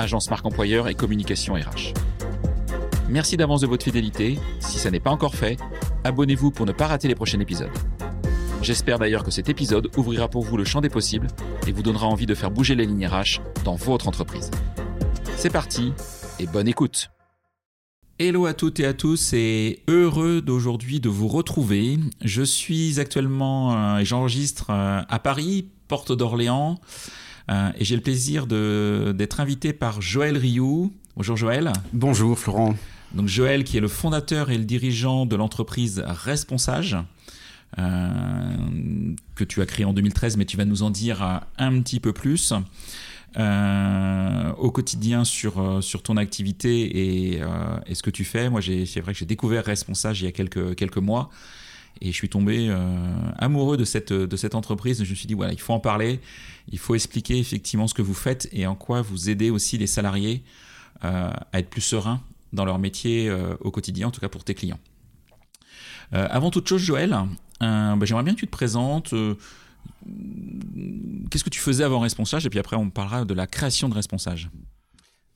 agence marque employeur et communication RH. Merci d'avance de votre fidélité. Si ça n'est pas encore fait, abonnez-vous pour ne pas rater les prochains épisodes. J'espère d'ailleurs que cet épisode ouvrira pour vous le champ des possibles et vous donnera envie de faire bouger les lignes RH dans votre entreprise. C'est parti et bonne écoute. Hello à toutes et à tous et heureux d'aujourd'hui de vous retrouver. Je suis actuellement euh, et j'enregistre euh, à Paris, porte d'Orléans, euh, et j'ai le plaisir d'être invité par Joël Rioux. Bonjour Joël. Bonjour Florent. Donc Joël qui est le fondateur et le dirigeant de l'entreprise Responsage. que tu as créé en 2013, mais tu vas nous en dire un petit peu plus. Euh, au quotidien sur, euh, sur ton activité et, euh, et ce que tu fais. Moi, c'est vrai que j'ai découvert Responsage il y a quelques, quelques mois et je suis tombé amoureux de cette, de cette entreprise. Je me suis dit, voilà, il faut en parler, il faut expliquer effectivement ce que vous faites et en quoi vous aidez aussi les salariés à être plus sereins dans leur métier au quotidien, en tout cas pour tes clients. avant toute chose, Joël, bah, j'aimerais bien que tu te présentes qu'est-ce que tu faisais avant Responsage Et puis après, on parlera de la création de Responsage.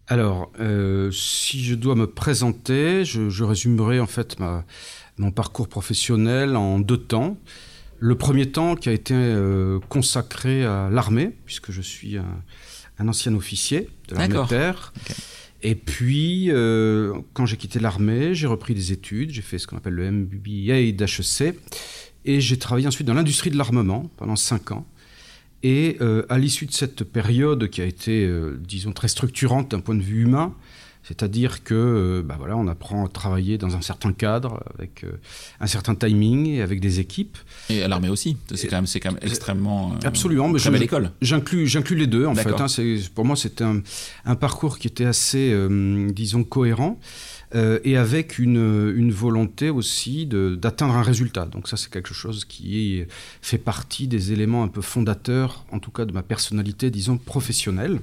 Alors, euh, si je dois me présenter, je, résumerai en fait mon parcours professionnel en deux temps. Le premier temps qui a été euh, consacré à l'armée, puisque je suis un, ancien officier de l'armée de terre. Et puis, euh, quand j'ai quitté l'armée, j'ai repris des études, j'ai fait ce qu'on appelle le MBA d'HEC, et j'ai travaillé ensuite dans l'industrie de l'armement pendant cinq ans. Et euh, à l'issue de cette période qui a été, disons, très structurante d'un point de vue humain, c'est-à-dire que, euh, bah voilà, on apprend à travailler dans un certain cadre, avec un certain timing et avec des équipes. Et à l'armée aussi, c'est quand même, c'est quand même extrêmement. Absolument, mais très belle école. J'inclus, j'inclus les deux en fait. Hein, pour moi, c'était un, un, parcours qui était assez, disons, cohérent. Euh, et avec une, volonté aussi d'atteindre un résultat. Donc ça, c'est quelque chose qui fait partie des éléments un peu fondateurs, en tout cas de ma personnalité, disons, professionnelle.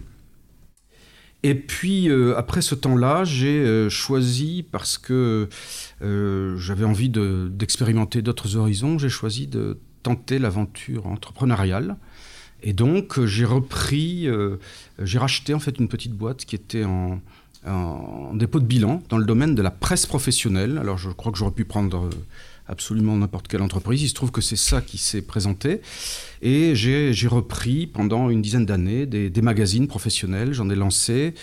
Et puis, euh, après ce temps-là, j'ai euh, choisi, parce que j'avais envie d'expérimenter d'autres horizons, j'ai choisi de tenter l'aventure entrepreneuriale. Et donc, j'ai repris, j'ai racheté en fait une petite boîte qui était en, dépôt de bilan dans le domaine de la presse professionnelle. Alors je crois que j'aurais pu prendre euh, absolument n'importe quelle entreprise. Il se trouve que c'est ça qui s'est présenté. Et j'ai repris pendant une dizaine d'années des, magazines professionnels. J'en ai lancé.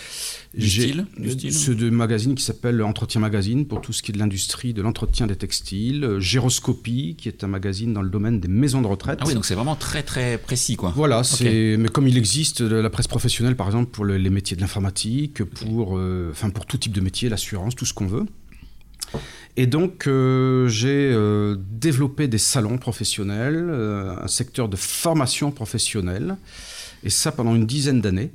Du style, Ce de magazine qui s'appelle Entretien Magazine pour tout ce qui est de l'industrie de l'entretien des textiles. Géroscopie, qui est un magazine dans le domaine des maisons de retraite. Ah oui, donc c'est vraiment très très précis quoi. Voilà, mais comme il existe de la presse professionnelle par exemple pour les métiers de l'informatique, pour, euh, enfin pour tout type de métier, l'assurance, tout ce qu'on veut. Et donc, euh, j'ai euh, développé des salons professionnels, euh, un secteur de formation professionnelle, et ça pendant une dizaine d'années.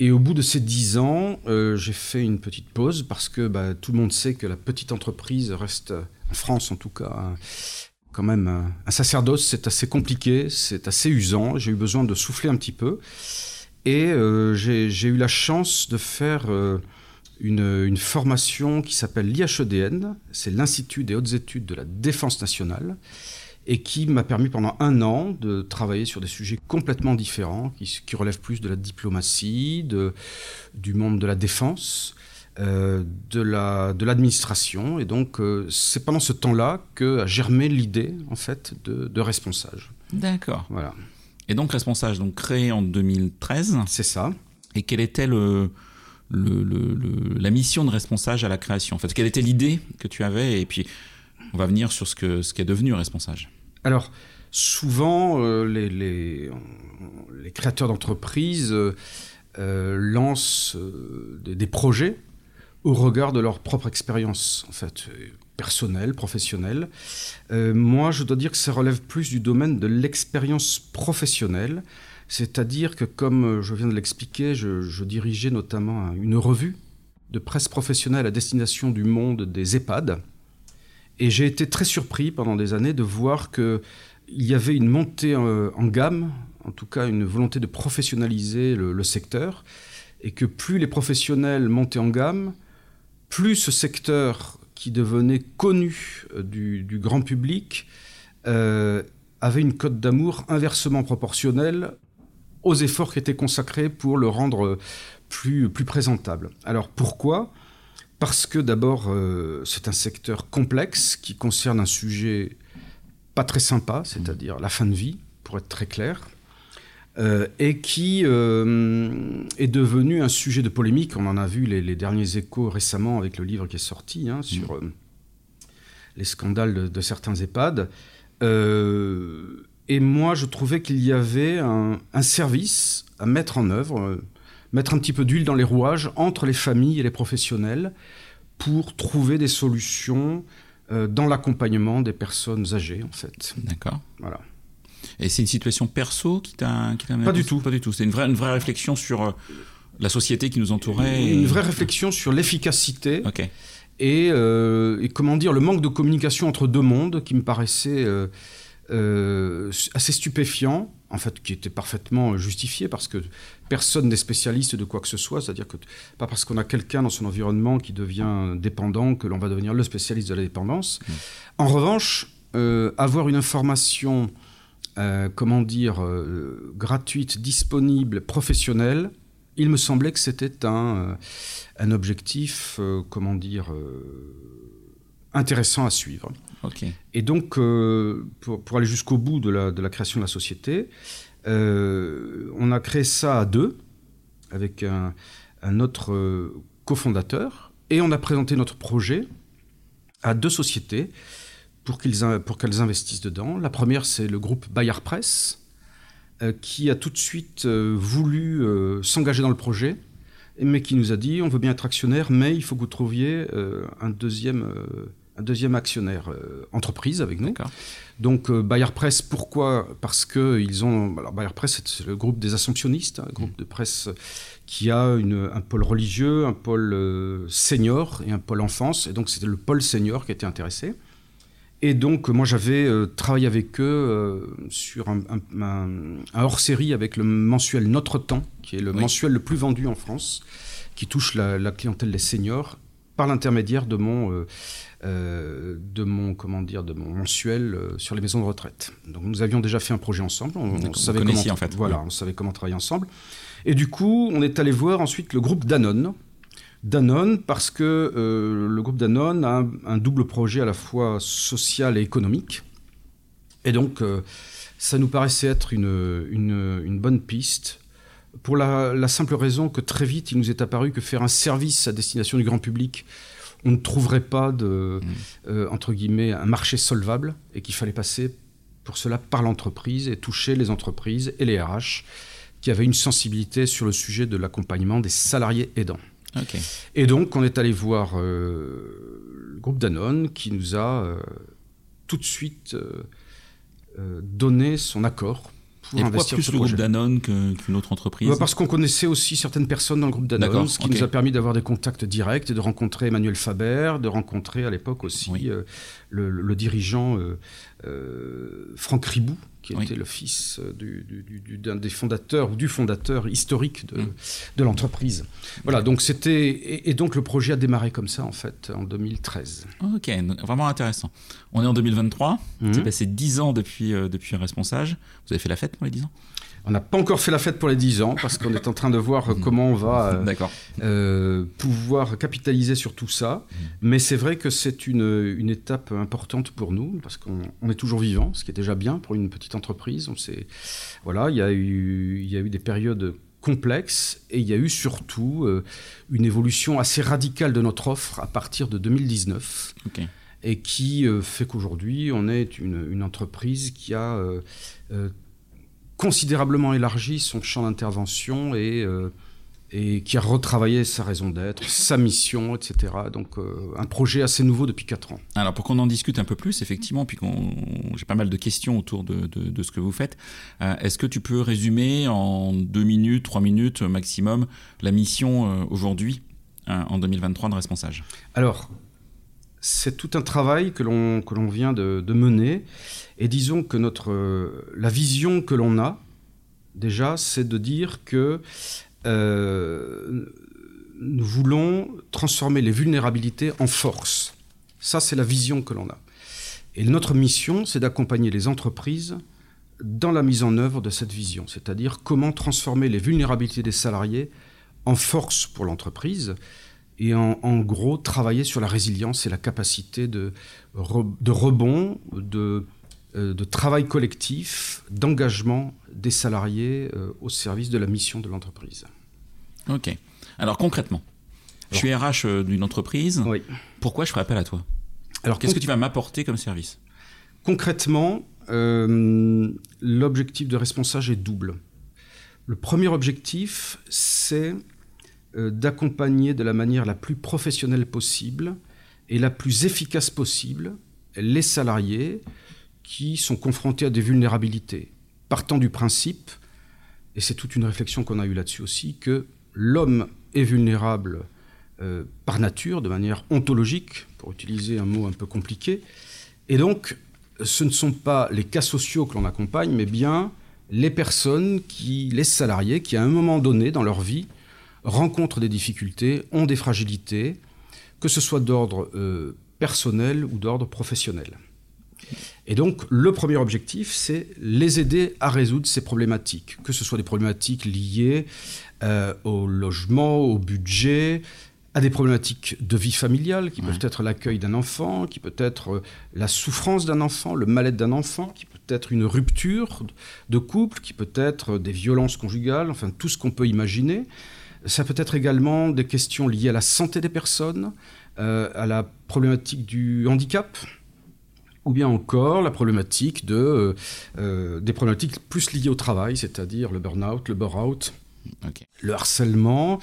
Et au bout de ces dix ans, j'ai fait une petite pause parce que bah, tout le monde sait que la petite entreprise reste, en France en tout cas, quand même un sacerdoce. C'est assez compliqué, c'est assez usant. J'ai eu besoin de souffler un petit peu. Et j'ai eu la chance de faire une, formation qui s'appelle l'IHEDN, c'est l'Institut des hautes études de la défense nationale, et qui m'a permis pendant un an de travailler sur des sujets complètement différents, qui, relèvent plus de la diplomatie, de, du monde de la défense, euh, de l'administration. et donc, euh, c'est pendant ce temps-là que a germé l'idée, en fait, de, de responsage. D'accord. Voilà. Et donc, responsage, donc créé en 2013. C'est ça. Et quel était le la mission de responsable à la création en fait Quelle était l'idée que tu avais Et puis, on va venir sur ce, que, ce est devenu responsable. Alors, souvent, euh, les, créateurs d'entreprises euh, euh, lancent des, des, projets au regard de leur propre expérience, en fait. personnelle, professionnelle. Moi, je dois dire que ça relève plus du domaine de l'expérience professionnelle, c'est-à-dire que, comme je viens de l'expliquer, je, dirigeais notamment une revue de presse professionnelle à destination du monde des EHPAD. Et j'ai été très surpris pendant des années de voir qu'il y avait une montée en, gamme, en tout cas une volonté de professionnaliser le secteur, et que plus les professionnels montaient en gamme, plus ce secteur qui devenait connu euh, du, grand public euh, avait une cote d'amour inversement proportionnelle aux efforts qui étaient consacrés pour le rendre plus, plus présentable. Alors pourquoi? Parce que d'abord, euh, c'est un secteur complexe qui concerne un sujet pas très sympa, c'est-à-dire la fin de vie, pour être très clair. Euh, et qui euh, est devenu un sujet de polémique. On en a vu les, derniers échos récemment avec le livre qui est sorti hein, sur mm. euh, les scandales de, certains EHPAD. Et moi, je trouvais qu'il y avait un, service à mettre en œuvre, mettre un petit peu d'huile dans les rouages entre les familles et les professionnels pour trouver des solutions dans l'accompagnement des personnes âgées, en fait. D'accord. Voilà. Et c'est une situation perso qui t'a Pas du tout. Pas du tout. C'est une vraie, une vraie réflexion sur euh, la société qui nous entourait. Une vraie réflexion sur l'efficacité. Ok. Euh, et, comment dire, le manque de communication entre deux mondes qui me paraissait euh, assez stupéfiant, en fait, qui était parfaitement justifié parce que personne n'est spécialiste de quoi que ce soit, c'est-à-dire que pas parce qu'on a quelqu'un dans son environnement qui devient dépendant que l'on va devenir le spécialiste de la dépendance. Mmh. En revanche, avoir une information euh, comment dire, euh, gratuite, disponible, professionnelle, il me semblait que c'était un, euh, objectif, comment dire, intéressant à suivre. Et donc, pour, aller jusqu'au bout de la, création de la société, on a créé ça à deux, avec un, un autre cofondateur, et on a présenté notre projet à deux sociétés pour qu'elles pour qu'elles investissent dedans. La première, c'est le groupe Bayard Press, euh, qui a tout de suite euh, voulu euh, s'engager dans le projet, mais qui nous a dit on veut bien être actionnaire, mais il faut que vous trouviez un deuxième un deuxième actionnaire entreprise avec nous. Donc Bayard Press, pourquoi? Parce que ils ont. Alors Bayard Press, c'est le groupe des Assomptionnistes, un groupe de presse qui a une, un pôle religieux, un pôle senior et un pôle enfance. Et donc c'était le pôle senior qui était intéressé. Et donc, moi, j'avais euh, travaillé avec eux euh, sur un, hors-série avec le mensuel Notre Temps, qui est le mensuel le plus vendu en France, qui touche la, clientèle des seniors par l'intermédiaire de mon, euh, de mon, comment dire, de mon mensuel sur les maisons de retraite. Donc, nous avions déjà fait un projet ensemble. On, savait comment, en fait. Voilà, on savait comment travailler ensemble. Et du coup, on est allé voir ensuite le groupe Danone, Danone parce que euh, le groupe Danone a un, double projet à la fois social et économique. Et donc, euh, ça nous paraissait être une, une, bonne piste pour la, simple raison que très vite, il nous est apparu que faire un service à destination du grand public, on ne trouverait pas de, mmh. euh, entre guillemets, un marché solvable et qu'il fallait passer pour cela par l'entreprise et toucher les entreprises et les RH qui avaient une sensibilité sur le sujet de l'accompagnement des salariés aidants. Et donc, on est allé voir euh, le groupe Danone qui nous a euh, tout de suite donné son accord pour Et investir plus le groupe Danone qu'une autre entreprise bah, Parce qu'on connaissait aussi certaines personnes dans le groupe Danone, ce qui nous a permis d'avoir des contacts directs et de rencontrer Emmanuel Faber, de rencontrer à l'époque aussi le, le, dirigeant Franck Ribou, qui était le fils euh, d'un des fondateurs ou du fondateur historique de, mm. de l'entreprise. Voilà, donc c'était et, donc le projet a démarré comme ça en fait en 2013. Ok, vraiment intéressant. On est en 2023. Mm. C'est passé 10 ans depuis euh, depuis responsable. Vous avez fait la fête pour les 10 ans? On n'a pas encore fait la fête pour les 10 ans parce qu'on est en train de voir comment on va euh, euh, pouvoir capitaliser sur tout ça. Mais c'est vrai que c'est une, une, étape importante pour nous parce qu'on est toujours vivant, ce qui est déjà bien pour une petite entreprise. On sait, voilà, il y a eu, il y a eu des périodes complexes et il y a eu surtout euh, une évolution assez radicale de notre offre à partir de 2019. Et qui fait qu'aujourd'hui, on est une, une, entreprise qui a considérablement élargi son champ d'intervention et, euh, et qui a retravaillé sa raison d'être, sa mission, etc. Donc euh, un projet assez nouveau depuis 4 ans. Alors pour qu'on en discute un peu plus, effectivement, puis j'ai pas mal de questions autour de, de, ce que vous faites, euh, est-ce que tu peux résumer en deux minutes, trois minutes maximum la mission aujourd'hui, en 2023, de Responsage? Alors, c'est tout un travail que l'on, que l'on vient de, mener, et disons que notre, la vision que l'on a, déjà, c'est de dire que euh, nous voulons transformer les vulnérabilités en force. Ça, c'est la vision que l'on a. Et notre mission, c'est d'accompagner les entreprises dans la mise en œuvre de cette vision, c'est-à-dire comment transformer les vulnérabilités des salariés en force pour l'entreprise et en, gros travailler sur la résilience et la capacité de, de rebond, de, euh, de travail collectif, d'engagement des salariés euh, au service de la mission de l'entreprise. Ok. Alors concrètement, je suis RH euh, d'une entreprise. Oui. Pourquoi je ferai appel à toi? Alors qu'est-ce que tu vas m'apporter comme service? Concrètement, l'objectif de responsable est double. Le premier objectif, c'est d'accompagner de la manière la plus professionnelle possible et la plus efficace possible les salariés qui sont confrontés à des vulnérabilités, partant du principe, et c'est toute une réflexion qu'on a eue là-dessus aussi, que l'homme est vulnérable euh, par nature, de manière ontologique, pour utiliser un mot un peu compliqué, et donc ce ne sont pas les cas sociaux que l'on accompagne, mais bien les personnes qui, les salariés, qui à un moment donné dans leur vie rencontrent des difficultés, ont des fragilités, que ce soit d'ordre euh, personnel ou d'ordre professionnel. Et donc, le premier objectif, c'est les aider à résoudre ces problématiques, que ce soit des problématiques liées euh, au logement, au budget, à des problématiques de vie familiale, qui peuvent être l'accueil d'un enfant, qui peut être euh, la souffrance d'un enfant, le mal-être d'un enfant, qui peut être une rupture de couple, qui peut être des violences conjugales, enfin tout ce qu'on peut imaginer. Ça peut être également des questions liées à la santé des personnes, euh, à la problématique du handicap, ou bien encore la problématique de, euh, euh, des problématiques plus liées au travail, c'est-à-dire le burn-out, le bore-out, le harcèlement,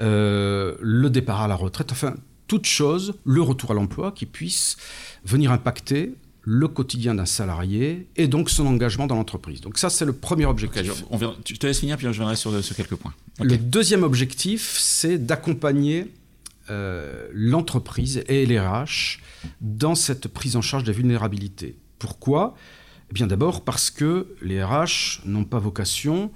euh, le départ à la retraite, enfin, toute chose, le retour à l'emploi qui puisse venir impacter le quotidien d'un salarié et donc son engagement dans l'entreprise. Donc ça, c'est le premier objectif. je, on te laisse finir, puis je reviendrai sur, sur quelques points. Le deuxième objectif, c'est d'accompagner euh, l'entreprise et les RH dans cette prise en charge des vulnérabilités. Pourquoi? Eh bien d'abord parce que les RH n'ont pas vocation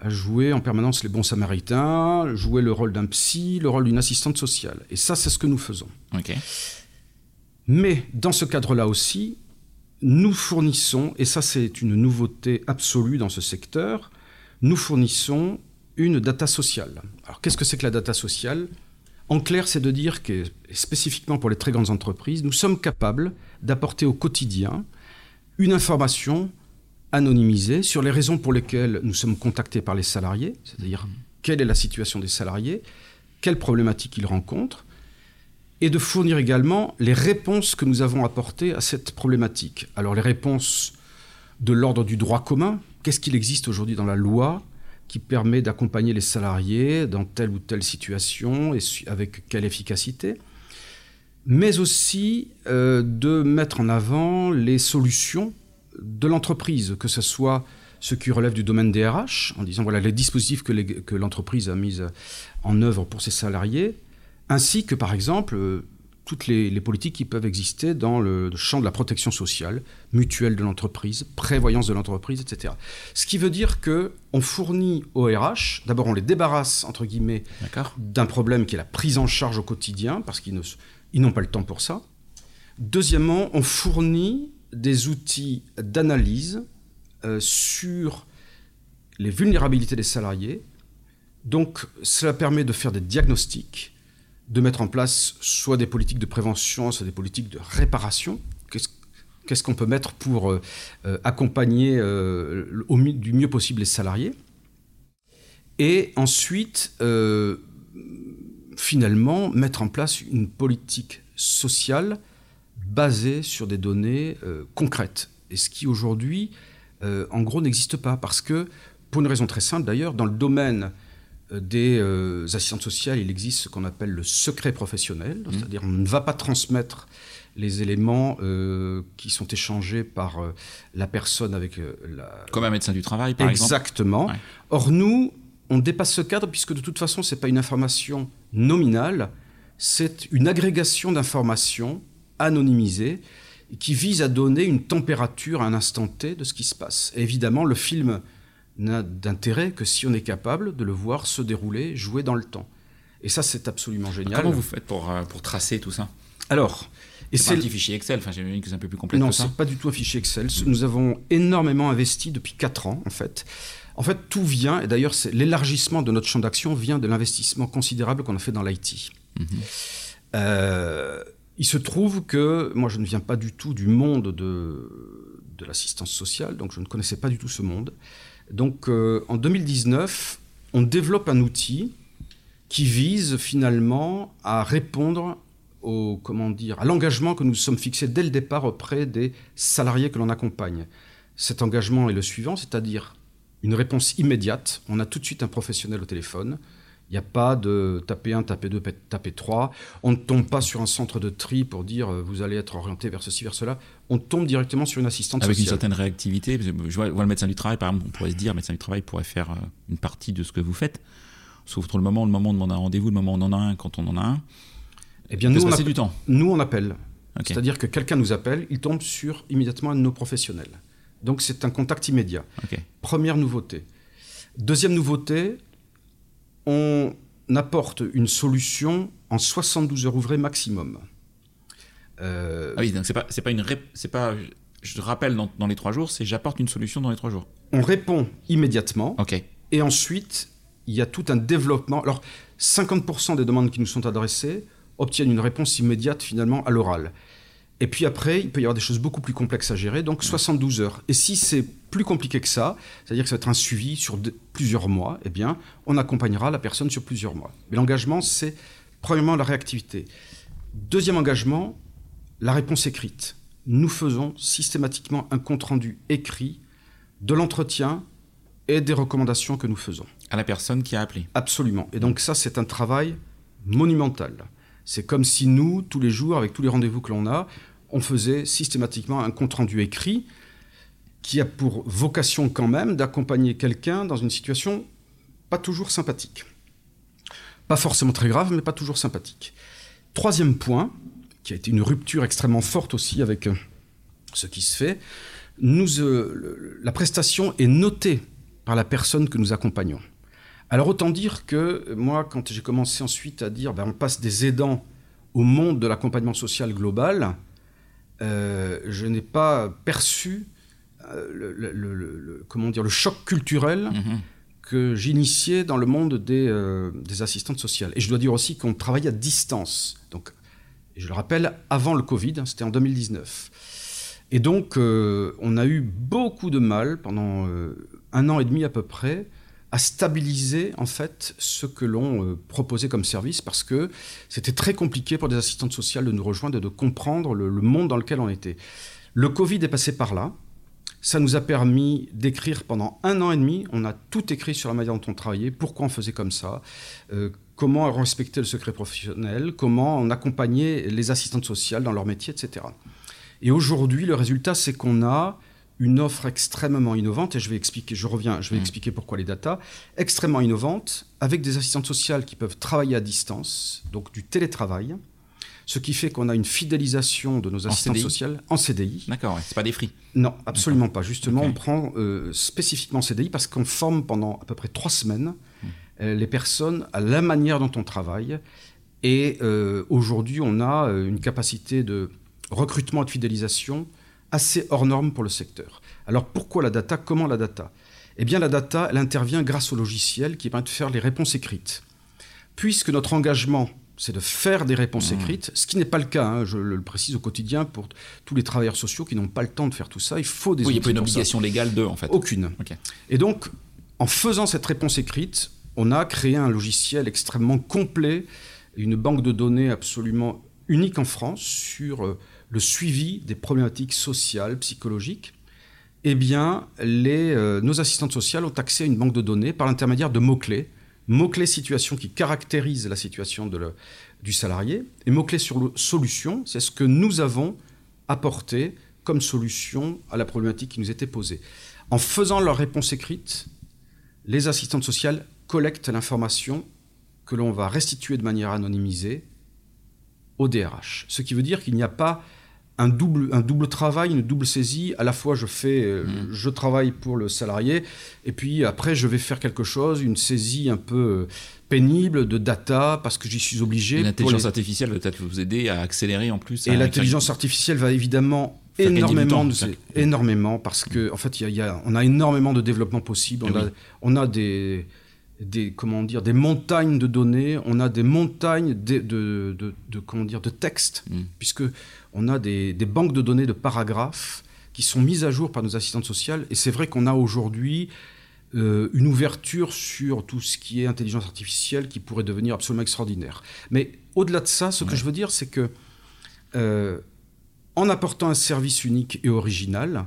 à jouer en permanence les bons samaritains, jouer le rôle d'un psy, le rôle d'une assistante sociale. Et ça, c'est ce que nous faisons. Mais dans ce cadre-là aussi, nous fournissons, et ça c'est une nouveauté absolue dans ce secteur, nous fournissons une data sociale. Alors qu'est-ce que c'est que la data sociale? En clair, c'est de dire que, spécifiquement pour les très grandes entreprises, nous sommes capables d'apporter au quotidien une information anonymisée sur les raisons pour lesquelles nous sommes contactés par les salariés, c'est-à-dire quelle est la situation des salariés, quelles problématiques ils rencontrent, et de fournir également les réponses que nous avons apportées à cette problématique. Alors les réponses de l'ordre du droit commun, qu'est-ce qu'il existe aujourd'hui dans la loi qui permet d'accompagner les salariés dans telle ou telle situation et avec quelle efficacité, mais aussi euh, de mettre en avant les solutions de l'entreprise, que ce soit ce qui relève du domaine des RH, en disant voilà les dispositifs que l'entreprise a mis en œuvre pour ses salariés, ainsi que par exemple toutes les, politiques qui peuvent exister dans le champ de la protection sociale, mutuelle de l'entreprise, prévoyance de l'entreprise, etc. Ce qui veut dire que on fournit aux RH, d'abord on les débarrasse entre guillemets d'un problème qui est la prise en charge au quotidien parce qu'ils n'ont pas le temps pour ça. Deuxièmement, on fournit des outils d'analyse euh, sur les vulnérabilités des salariés. Donc cela permet de faire des diagnostics de mettre en place soit des politiques de prévention, soit des politiques de réparation. Qu'est-ce qu'on peut mettre pour euh, euh, accompagner euh, du mieux possible les salariés? Et ensuite, finalement, mettre en place une politique sociale basée sur des données concrètes. Et ce qui aujourd'hui, en gros, n'existe pas. Parce que, pour une raison très simple d'ailleurs, dans le domaine des euh, assistantes sociales, il existe ce qu'on appelle le secret professionnel, Mmh. c'est-à-dire on ne va pas transmettre les éléments euh, qui sont échangés par euh, la personne avec euh, la... Comme un médecin du travail, par exemple. Exactement. Ouais. Or, nous, on dépasse ce cadre puisque de toute façon, ce n'est pas une information nominale, c'est une agrégation d'informations anonymisées qui vise à donner une température à un instant T de ce qui se passe. Et évidemment, le film n'a d'intérêt que si on est capable de le voir se dérouler, jouer dans le temps. Et ça, c'est absolument génial. Comment vous faites pour, euh, pour tracer tout ça Alors, et C'est un petit fichier Excel, enfin j'imagine que c'est un peu plus complexe non, c'est pas du tout un fichier Excel. Nous avons énormément investi depuis 4 ans, en fait. En fait, tout vient, et d'ailleurs, l'élargissement de notre champ d'action vient de l'investissement considérable qu'on a fait dans l'IT. Mhm. Euh, il se trouve que moi, je ne viens pas du tout du monde de, de l'assistance sociale, donc je ne connaissais pas du tout ce monde. Donc, euh, en 2019, on développe un outil qui vise finalement à répondre au, comment dire, à l'engagement que nous sommes fixés dès le départ auprès des salariés que l'on accompagne. Cet engagement est le suivant, c'est-à-dire une réponse immédiate. On a tout de suite un professionnel au téléphone. Il n'y a pas de taper 1, taper 2, taper 3. On ne tombe pas sur un centre de tri pour dire euh, vous allez être orienté vers ceci, vers cela. On tombe directement sur une assistante Avec une certaine réactivité. Je vois, le médecin du travail, par exemple, on pourrait se dire, le médecin du travail pourrait faire euh, une partie de ce que vous faites. Sauf entre le moment, le moment où on demande un rendez-vous, le moment où on en a un, quand on en a un. Eh bien, nous, on appelle, du temps. nous, on appelle. C'est-à-dire que quelqu'un nous appelle, il tombe sur immédiatement un de nos professionnels. Donc, c'est un contact immédiat. Première nouveauté. Deuxième nouveauté, on apporte une solution en 72 heures ouvrées maximum. Euh, Ah oui, donc c'est pas, c'est pas une rép- c'est pas, je rappelle dans, dans les trois jours, c'est j'apporte une solution dans les trois jours. On répond immédiatement Ok. et ensuite, il y a tout un développement. Alors, 50% des demandes qui nous sont adressées obtiennent une réponse immédiate finalement à l'oral. Et puis après, il peut y avoir des choses beaucoup plus complexes à gérer, donc 72 heures. Et si c'est plus compliqué que ça, c'est-à-dire que ça va être un suivi sur de- plusieurs mois, eh bien, on accompagnera la personne sur plusieurs mois. Mais l'engagement, c'est premièrement la réactivité. Deuxième engagement, la réponse écrite. Nous faisons systématiquement un compte-rendu écrit de l'entretien et des recommandations que nous faisons. À la personne qui a appelé. Absolument. Et donc ça, c'est un travail monumental. C'est comme si nous, tous les jours, avec tous les rendez-vous que l'on a, on faisait systématiquement un compte-rendu écrit qui a pour vocation quand même d'accompagner quelqu'un dans une situation pas toujours sympathique. Pas forcément très grave, mais pas toujours sympathique. Troisième point, qui a été une rupture extrêmement forte aussi avec euh, ce qui se fait, nous, euh, la prestation est notée par la personne que nous accompagnons. Alors autant dire que euh, moi, quand j'ai commencé ensuite à dire, ben, on passe des aidants au monde de l'accompagnement social global, euh, je n'ai pas perçu euh, le, le- le- le- comment dire, le choc culturel Mhm. que j'initiais dans le monde des, euh, des assistantes sociales. Et je dois dire aussi qu'on travaille à distance. Donc, je le rappelle, avant le Covid, hein, c'était en 2019. Et donc, euh, on a eu beaucoup de mal pendant euh, un an et demi à peu près à stabiliser en fait ce que l'on euh, proposait comme service parce que c'était très compliqué pour des assistantes sociales de nous rejoindre et de comprendre le, monde dans lequel on était. Le Covid est passé par là. Ça nous a permis d'écrire pendant un an et demi. On a tout écrit sur la manière dont on travaillait, pourquoi on faisait comme ça, comment respecter le secret professionnel, comment on accompagnait les assistantes sociales dans leur métier, etc. Et aujourd'hui, le résultat, c'est qu'on a une offre extrêmement innovante, et je vais expliquer, je reviens, je vais Mhm. expliquer pourquoi les data, extrêmement innovante, avec des assistantes sociales qui peuvent travailler à distance, donc du télétravail, ce qui fait qu'on a une fidélisation de nos assistantes sociales en CDI. D'accord, ouais, c'est pas des fris. Non, absolument pas. Justement, on prend euh, spécifiquement CDI parce qu'on forme pendant à peu près trois semaines les personnes à la manière dont on travaille. Et euh, aujourd'hui, on a euh, une capacité de recrutement et de fidélisation assez hors norme pour le secteur. Alors pourquoi la data? Comment la data? Eh bien, la data, elle intervient grâce au logiciel qui permet de faire les réponses écrites. Puisque notre engagement, c'est de faire des réponses Mmh. écrites, ce qui n'est pas le cas, hein, je le précise au quotidien pour tous les travailleurs sociaux qui n'ont pas le temps de faire tout ça. Il faut des Oui, il n'y a pas une ça. obligation légale de, en fait. Aucune. Et donc, en faisant cette réponse écrite, on a créé un logiciel extrêmement complet, une banque de données absolument unique en France sur euh, le suivi des problématiques sociales, psychologiques. Eh bien, euh, nos assistantes sociales ont accès à une banque de données par l'intermédiaire de mots-clés Mot-clé situation qui caractérise la situation du salarié. Et mot-clé sur le solution, c'est ce que nous avons apporté comme solution à la problématique qui nous était posée. En faisant leur réponse écrite, les assistantes sociales collectent l'information que l'on va restituer de manière anonymisée au DRH. Ce qui veut dire qu'il n'y a pas un double, un double travail, une double saisie. À la fois, je fais, euh, mmh. je travaille pour le salarié, et puis après, je vais faire quelque chose, une saisie un peu euh, pénible de data parce que j'y suis obligé. L'intelligence artificielle va peut-être vous aider à accélérer en plus. Et l'intelligence artificielle va évidemment énormément, énormément parce que en fait, il y, a, on a énormément de développement possible. On, a, on a des des comment dire des montagnes de données, on a des montagnes de, de, de, comment dire de textes, mm. puisque on a des, des, banques de données de paragraphes qui sont mises à jour par nos assistantes sociales. Et c'est vrai qu'on a aujourd'hui euh, une ouverture sur tout ce qui est intelligence artificielle qui pourrait devenir absolument extraordinaire. Mais au-delà de ça, ce que je veux dire, c'est que euh, en apportant un service unique et original,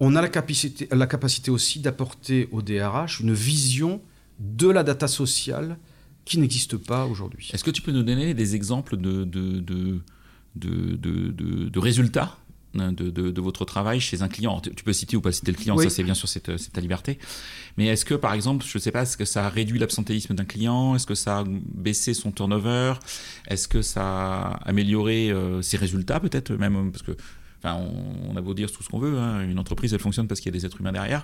on a la capacité, la capacité aussi d'apporter au DRH une vision de la data sociale qui n'existe pas aujourd'hui. Est-ce que tu peux nous donner des exemples de, de, de, de résultats hein, de, votre travail chez un client? Tu peux citer ou pas citer le client, ça c'est bien sûr c'est ta liberté. Mais est-ce que par exemple, je ne sais pas, est-ce que ça a réduit l'absentéisme d'un client? Est-ce que ça a baissé son turnover? Est-ce que ça a amélioré euh, ses résultats peut-être même Parce que Enfin, on, a beau dire tout ce qu'on veut, hein. une entreprise, elle fonctionne parce qu'il y a des êtres humains derrière.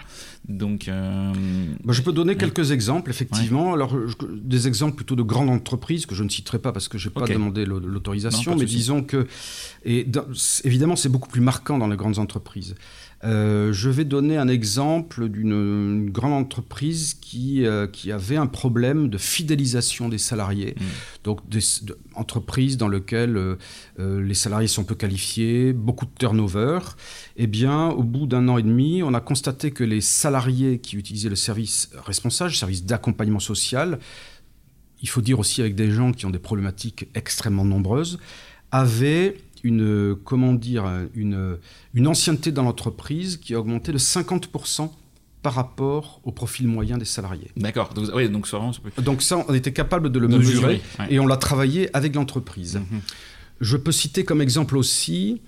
Donc, euh, je peux donner quelques exemples, effectivement. Alors, des exemples plutôt de grandes entreprises que je ne citerai pas parce que je n'ai pas demandé l'autorisation, mais disons que, et évidemment, c'est beaucoup plus marquant dans les grandes entreprises. Euh, je vais donner un exemple d'une grande entreprise qui, euh, qui avait un problème de fidélisation des salariés. Mmh. Donc, des entreprises dans lesquelles euh, les salariés sont peu qualifiés, beaucoup de turnover. Eh bien, au bout d'un an et demi, on a constaté que les salariés qui utilisaient le service responsable, le service d'accompagnement social, il faut dire aussi avec des gens qui ont des problématiques extrêmement nombreuses, avaient une, comment dire, une, une ancienneté dans l'entreprise qui a augmenté de 50% par rapport au profil moyen des salariés. D'accord. Donc, oui, donc, donc, ça, on était capable de le mesurer, et on l'a travaillé avec l'entreprise. Mhm. Je peux citer comme exemple aussi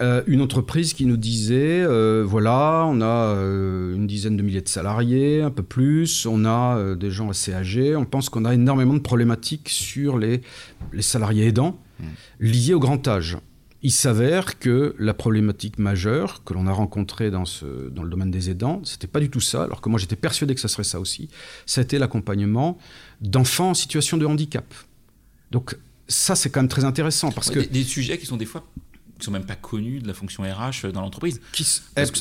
euh, une entreprise qui nous disait, euh, voilà, on a euh, une dizaine de milliers de salariés, un peu plus, on a des gens assez âgés, on pense qu'on a énormément de problématiques sur les, les salariés aidants mhm. liés au grand âge. Il s'avère que la problématique majeure que l'on a rencontrée dans, ce, dans le domaine des aidants, c'était pas du tout ça, alors que moi j'étais persuadé que ça serait ça aussi, été l'accompagnement d'enfants en situation de handicap. Donc ça c'est quand même très intéressant parce que... des, sujets qui sont des fois qui sont même pas connus de la fonction RH dans l'entreprise.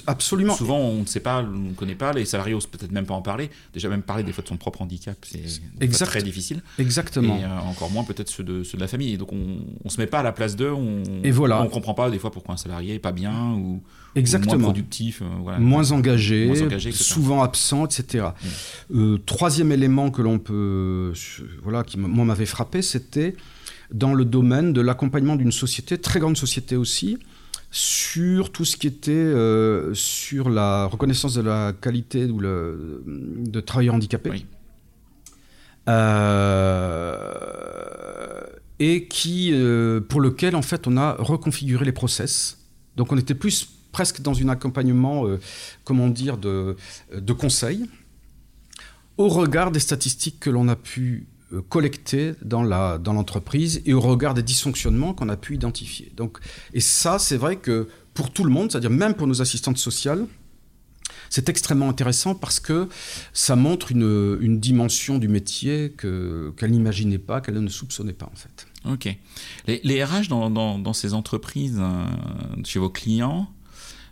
Absolument. Souvent, on ne sait pas, on ne connaît pas, les salariés osent peut-être même pas en parler. Déjà, même parler des fois de son propre handicap, c'est très difficile. Exactement. Et euh, encore moins peut-être ceux de, ceux de la famille. Et donc, on ne se met pas à la place d'eux, on ne comprend pas des fois pourquoi un salarié est pas bien ou, Exactement. moins productif. Euh, moins, engagé, souvent absent, etc. Mm. Euh, troisième élément que l'on peut, voilà, qui moi m'avait frappé, c'était dans le domaine de l'accompagnement d'une société, très grande société aussi, sur tout ce qui était euh, sur la reconnaissance de la qualité ou le, de travailleurs handicapés. Euh, et qui, euh, pour lequel en fait on a reconfiguré les process. Donc on était plus presque dans un accompagnement, comment dire, de, de conseil, au regard des statistiques que l'on a pu euh, collecté dans la dans l'entreprise et au regard des dysfonctionnements qu'on a pu identifier. Donc et ça c'est vrai que pour tout le monde, c'est-à-dire même pour nos assistantes sociales, c'est extrêmement intéressant parce que ça montre une, une dimension du métier que, qu'elle n'imaginait pas, qu'elle ne soupçonnait pas en fait. Ok. Les, les RH dans, dans, ces entreprises, euh, chez vos clients,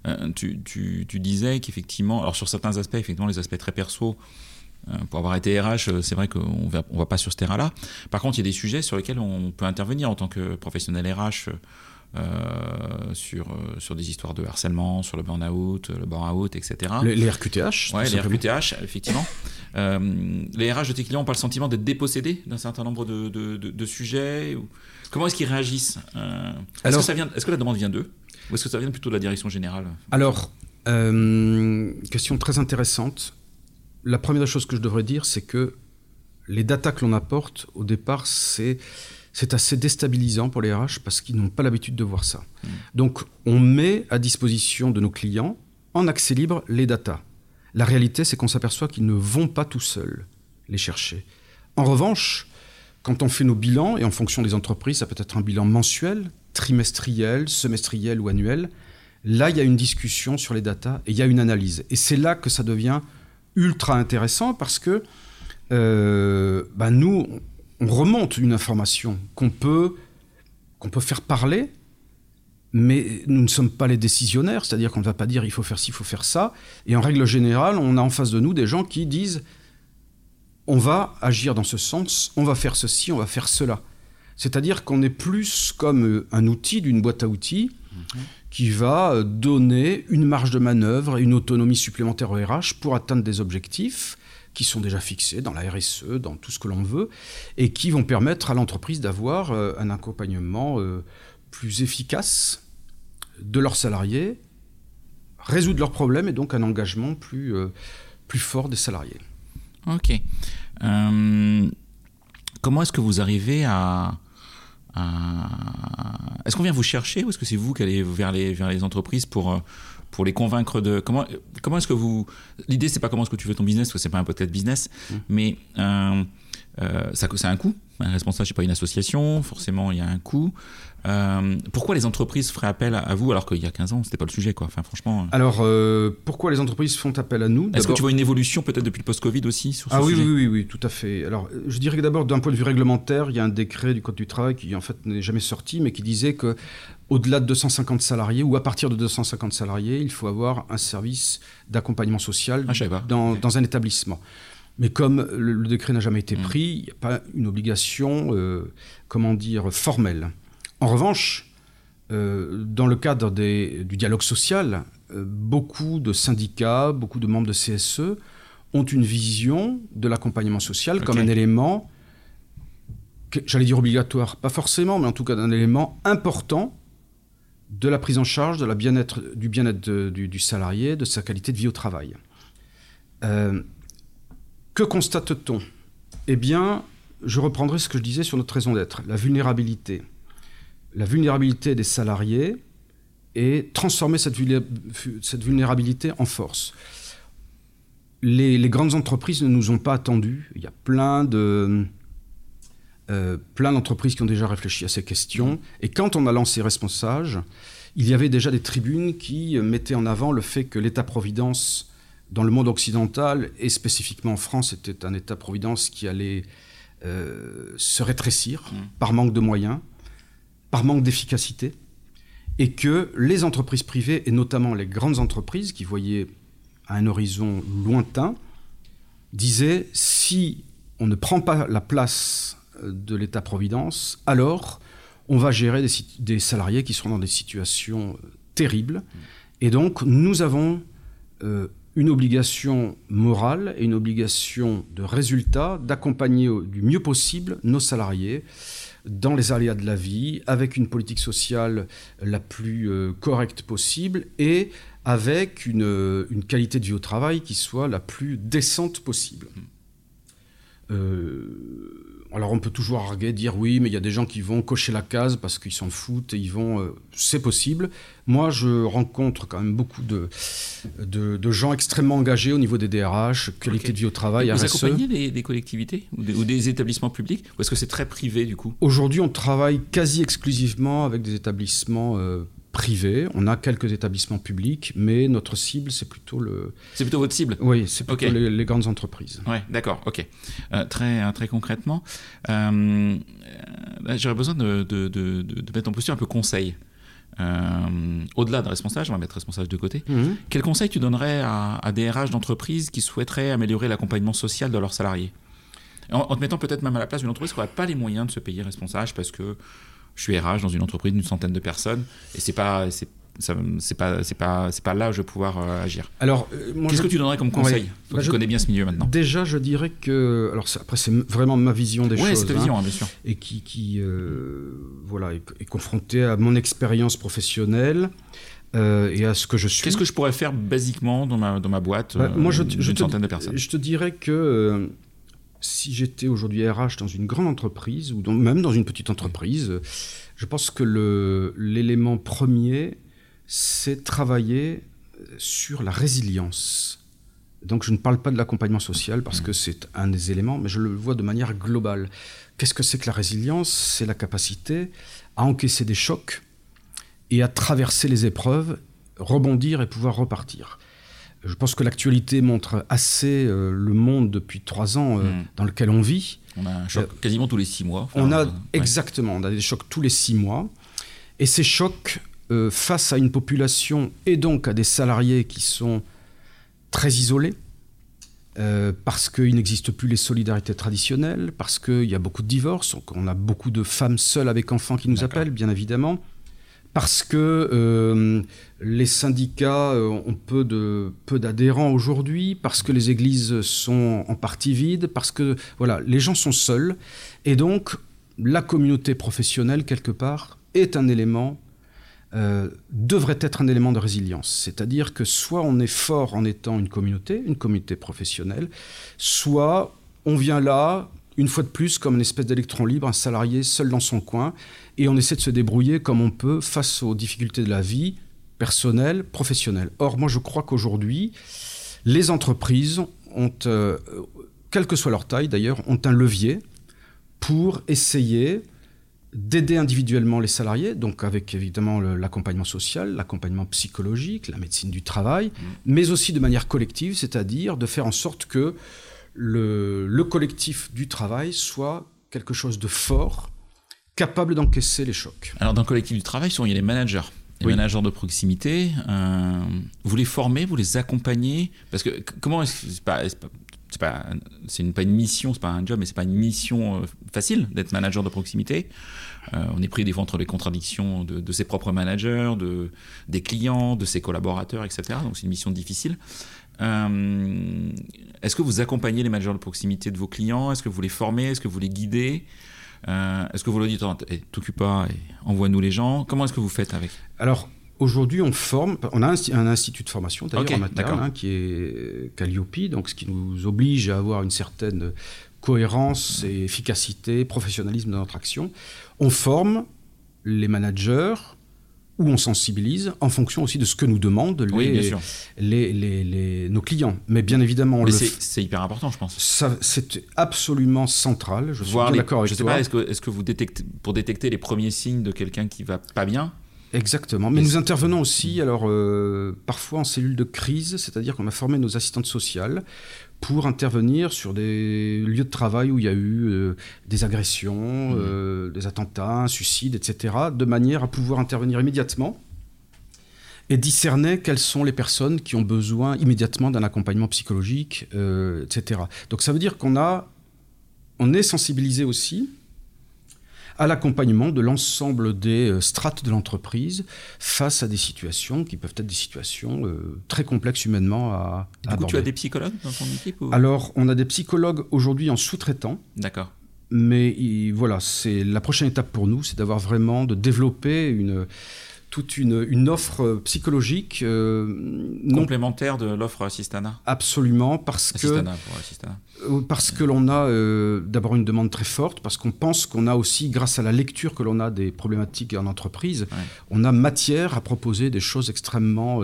euh, tu, tu, tu, disais qu'effectivement, alors sur certains aspects, effectivement les aspects très perso, pour avoir été RH, euh, c'est vrai qu'on va, on va pas sur ce terrain-là. Par contre, il y a des sujets sur lesquels on peut intervenir en tant que professionnel RH. Euh, sur, sur des histoires de harcèlement, sur le burn-out, le burn-out, etc. Les, les RQTH Oui, les RQTH, effectivement. les RH de tes clients ont pas le sentiment d'être dépossédés d'un certain nombre de, de, de, sujets Comment est-ce qu'ils réagissent Est-ce que, ça vient, est-ce que la demande vient d'eux? Ou est-ce que ça vient plutôt de la direction générale? Alors, question très intéressante la première chose que je devrais dire, c'est que les datas que l'on apporte, au départ, c'est c'est assez déstabilisant pour les RH parce qu'ils n'ont pas l'habitude de voir ça. Mmh. Donc, on met à disposition de nos clients, en accès libre, les datas. La réalité, c'est qu'on s'aperçoit qu'ils ne vont pas tout seuls les chercher. En revanche, quand on fait nos bilans, et en fonction des entreprises, ça peut être un bilan mensuel, trimestriel, semestriel ou annuel, là, il y a une discussion sur les datas et il y a une analyse. Et c'est là que ça devient ultra intéressant parce que euh, bah, nous, on remonte une information qu'on peut, peut faire parler, mais nous ne sommes pas les décisionnaires, c'est-à-dire qu'on ne va pas dire il faut faire ci, il faut faire ça. Et en règle générale, on a en face de nous des gens qui disent on va agir dans ce sens, on va faire ceci, on va faire cela. C'est-à-dire qu'on est plus comme un outil d'une boîte à outils qui va euh, donner une marge de manœuvre et une autonomie supplémentaire au RH pour atteindre des objectifs qui sont déjà fixés dans la RSE, dans tout ce que l'on veut, et qui vont permettre à l'entreprise d'avoir euh, un accompagnement euh, plus efficace de leurs salariés, résoudre leurs problèmes et donc un engagement plus, plus fort des salariés. Ok. comment est-ce que vous arrivez à... Est-ce qu'on vient vous chercher ou est-ce que c'est vous qui allez vers les, vers les entreprises pour pour les convaincre de comment comment est-ce que vous l'idée c'est pas comment est-ce que tu veux ton business parce que c'est pas un podcast business mmh. mais euh, euh, ça c'est un coût un responsable c'est pas une association forcément il y a un coût. Euh, pourquoi les entreprises feraient appel à, vous alors qu'il y a 15 ans c'était pas le sujet quoi. Enfin franchement alors pourquoi les entreprises font appel à nous? Est-ce que tu vois une évolution peut-être depuis le post-Covid aussi sur ce ah oui, sujet? oui oui oui tout à fait. Alors je dirais que d'abord d'un point de vue réglementaire il y a un décret du code du travail qui en fait n'est jamais sorti mais qui disait que au-delà de 250 salariés ou à partir de 250 salariés, il faut avoir un service d'accompagnement social ah, dans, un établissement. Mais comme le, décret n'a jamais été hmm. pris, il n'y a pas une obligation, euh, comment dire, formelle. En revanche, euh, dans le cadre du dialogue social, euh, beaucoup de syndicats, beaucoup de membres de CSE ont une vision de l'accompagnement social comme un élément, j'allais dire obligatoire, pas forcément, mais en tout cas un élément important de la prise en charge de la bien-être, du bien-être du, salarié, de sa qualité de vie au travail. Que constate-t-on? Eh bien, je reprendrai ce que je disais sur notre raison d'être, la vulnérabilité. La vulnérabilité des salariés et transformer cette, vulnérabilité en force. Les, grandes entreprises ne nous ont pas attendus. Il y a plein euh, plein d'entreprises qui ont déjà réfléchi à ces questions. Et quand on a lancé Responsage, il y avait déjà des tribunes qui mettaient en avant le fait que l'État-providence dans le monde occidental, et spécifiquement en France, était un État-providence qui allait euh, se rétrécir mmh. par manque de moyens, par manque d'efficacité, et que les entreprises privées, et notamment les grandes entreprises qui voyaient à un horizon lointain, disaient si on ne prend pas la place de l'État-providence, alors on va gérer des, salariés qui seront dans des situations euh, terribles. Et donc, nous avons euh, une obligation morale et une obligation de résultat d'accompagner du mieux possible nos salariés dans les aléas de la vie, avec une politique sociale la plus euh, correcte possible et avec une, une, qualité de vie au travail qui soit la plus décente possible. Euh, alors on peut toujours arguer, dire oui, mais il y a des gens qui vont cocher la case parce qu'ils s'en foutent et ils vont. Euh, c'est possible. Moi, je rencontre quand même beaucoup de, de, gens extrêmement engagés au niveau des DRH, qualité de vie au travail, Vous accompagnez des, collectivités ou des, établissements publics Ou est-ce que c'est très privé du coup? Aujourd'hui, on travaille quasi exclusivement avec des établissements euh, privé. On a quelques établissements publics, mais notre cible, c'est plutôt le. C'est plutôt votre cible. Oui, c'est plutôt les, grandes entreprises. Oui, d'accord. Ok. Euh, très euh, très concrètement, euh, j'aurais besoin de, de, de, mettre en posture un peu conseil. Au-delà de responsable, on va mettre responsable de côté. Mhm. Quel conseil tu donnerais à, des RH d'entreprise qui souhaiteraient améliorer l'accompagnement social de leurs salariés? En, en, te mettant peut-être même à la place d'une entreprise qui n'aurait pas les moyens de se payer responsable parce que je suis RH dans une entreprise d'une centaine de personnes et c'est pas c'est pas c'est pas c'est pas là où je vais pouvoir euh, agir. Alors euh, qu'est-ce que tu donnerais comme conseil? Bah, Tu connais bien ce milieu maintenant. Déjà, je dirais que alors après c'est vraiment ma vision des ouais, choses. c'est ta vision, hein, bien sûr. Et qui qui euh, voilà est, est confrontée à mon expérience professionnelle. et à ce que je suis. Qu'est-ce que je pourrais faire basiquement dans ma, dans ma boîte bah, moi, je, je une centaine de personnes? Je te dirais que si j'étais aujourd'hui RH dans une grande entreprise ou même dans une petite entreprise, je pense que l'élément premier, c'est travailler sur la résilience. Donc je ne parle pas de l'accompagnement social parce que c'est un des éléments, mais je le vois de manière globale. Qu'est-ce que c'est que la résilience? C'est la capacité à encaisser des chocs et à traverser les épreuves, rebondir et pouvoir repartir. Je pense que l'actualité montre assez euh, le monde depuis trois ans euh, hmm. dans lequel on vit. On a un choc euh, quasiment tous les six mois. on a exactement, on a des chocs tous les six mois. Et ces chocs, face à une population et donc à des salariés qui sont très isolés, parce qu'il n'existe plus les solidarités traditionnelles, parce qu'il y a beaucoup de divorces, on a beaucoup de femmes seules avec enfants qui nous appellent, bien évidemment, parce que euh, les syndicats euh, ont peu de peu d'adhérents aujourd'hui, parce que les églises sont en partie vides, parce que voilà, les gens sont seuls, et donc la communauté professionnelle quelque part est un élément euh, devrait être un élément de résilience. C'est-à-dire que soit on est fort en étant une communauté, une communauté professionnelle, soit on vient là, une fois de plus, comme une espèce d'électron libre, un salarié seul dans son coin, et on essaie de se débrouiller comme on peut face aux difficultés de la vie personnelle, professionnelle. Or, moi, je crois qu'aujourd'hui, les entreprises ont, euh, quelle que soit leur taille d'ailleurs, ont un levier pour essayer d'aider individuellement les salariés, donc avec évidemment l'accompagnement social, l'accompagnement psychologique, la médecine du travail, mmh. mais aussi de manière collective, c'est-à-dire de faire en sorte que le, collectif du travail soit quelque chose de fort, capable d'encaisser les chocs. Alors dans le collectif du travail, souvent il y a les managers. Les managers de proximité, euh, vous les formez, vous les accompagnez? Parce que comment est-ce c'est pas, c'est pas, c'est une, pas une mission, c'est pas un job, mais c'est pas une mission euh, facile d'être manager de proximité. Euh, on est pris des fois entre les contradictions de, de, ses propres managers, de, des clients, de ses collaborateurs, etc. Donc c'est une mission difficile. Euh, est-ce que vous accompagnez les managers de proximité de vos clients? Est-ce que vous les formez? Est-ce que vous les guidez? Euh, Est-ce que vous leur dites hey, t'occupe pas et envoie-nous les gens? Comment est-ce que vous faites avec? Alors aujourd'hui, on forme. On a un, institut de formation d'ailleurs en interne hein, qui est Calliope, donc ce qui nous oblige à avoir une certaine cohérence et efficacité, professionnalisme dans notre action. On forme les managers où on sensibilise en fonction aussi de ce que nous demandent les, nos clients. Mais bien évidemment, c'est hyper important, je pense. C'est absolument central. Je suis d'accord avec je sais Pas, est-ce que, est que, vous détectez, pour détecter les premiers signes de quelqu'un qui va pas bien, Exactement. Mais nous intervenons aussi, alors euh, parfois en cellule de crise, c'est-à-dire qu'on a formé nos assistantes sociales pour intervenir sur des lieux de travail où il y a eu euh, des agressions, mmh. euh, des attentats, un suicide, etc., de manière à pouvoir intervenir immédiatement et discerner quelles sont les personnes qui ont besoin immédiatement d'un accompagnement psychologique, etc. Donc ça veut dire qu'on a, on est sensibilisé aussi à l'accompagnement de l'ensemble des euh, strates de l'entreprise face à des situations qui peuvent être des situations euh, très complexes humainement à, du coup, tu as des psychologues dans ton équipe Alors, on a des psychologues aujourd'hui en sous-traitant. D'accord. Mais voilà, c'est la prochaine étape pour nous, c'est d'avoir vraiment de développer une toute une, une offre psychologique euh, complémentaire de l'offre Assistana. Absolument, parce que euh, parce que l'on a euh, d'abord une demande très forte, parce qu'on pense qu'on a aussi, grâce à la lecture que l'on a des problématiques en entreprise, on a matière à proposer des choses extrêmement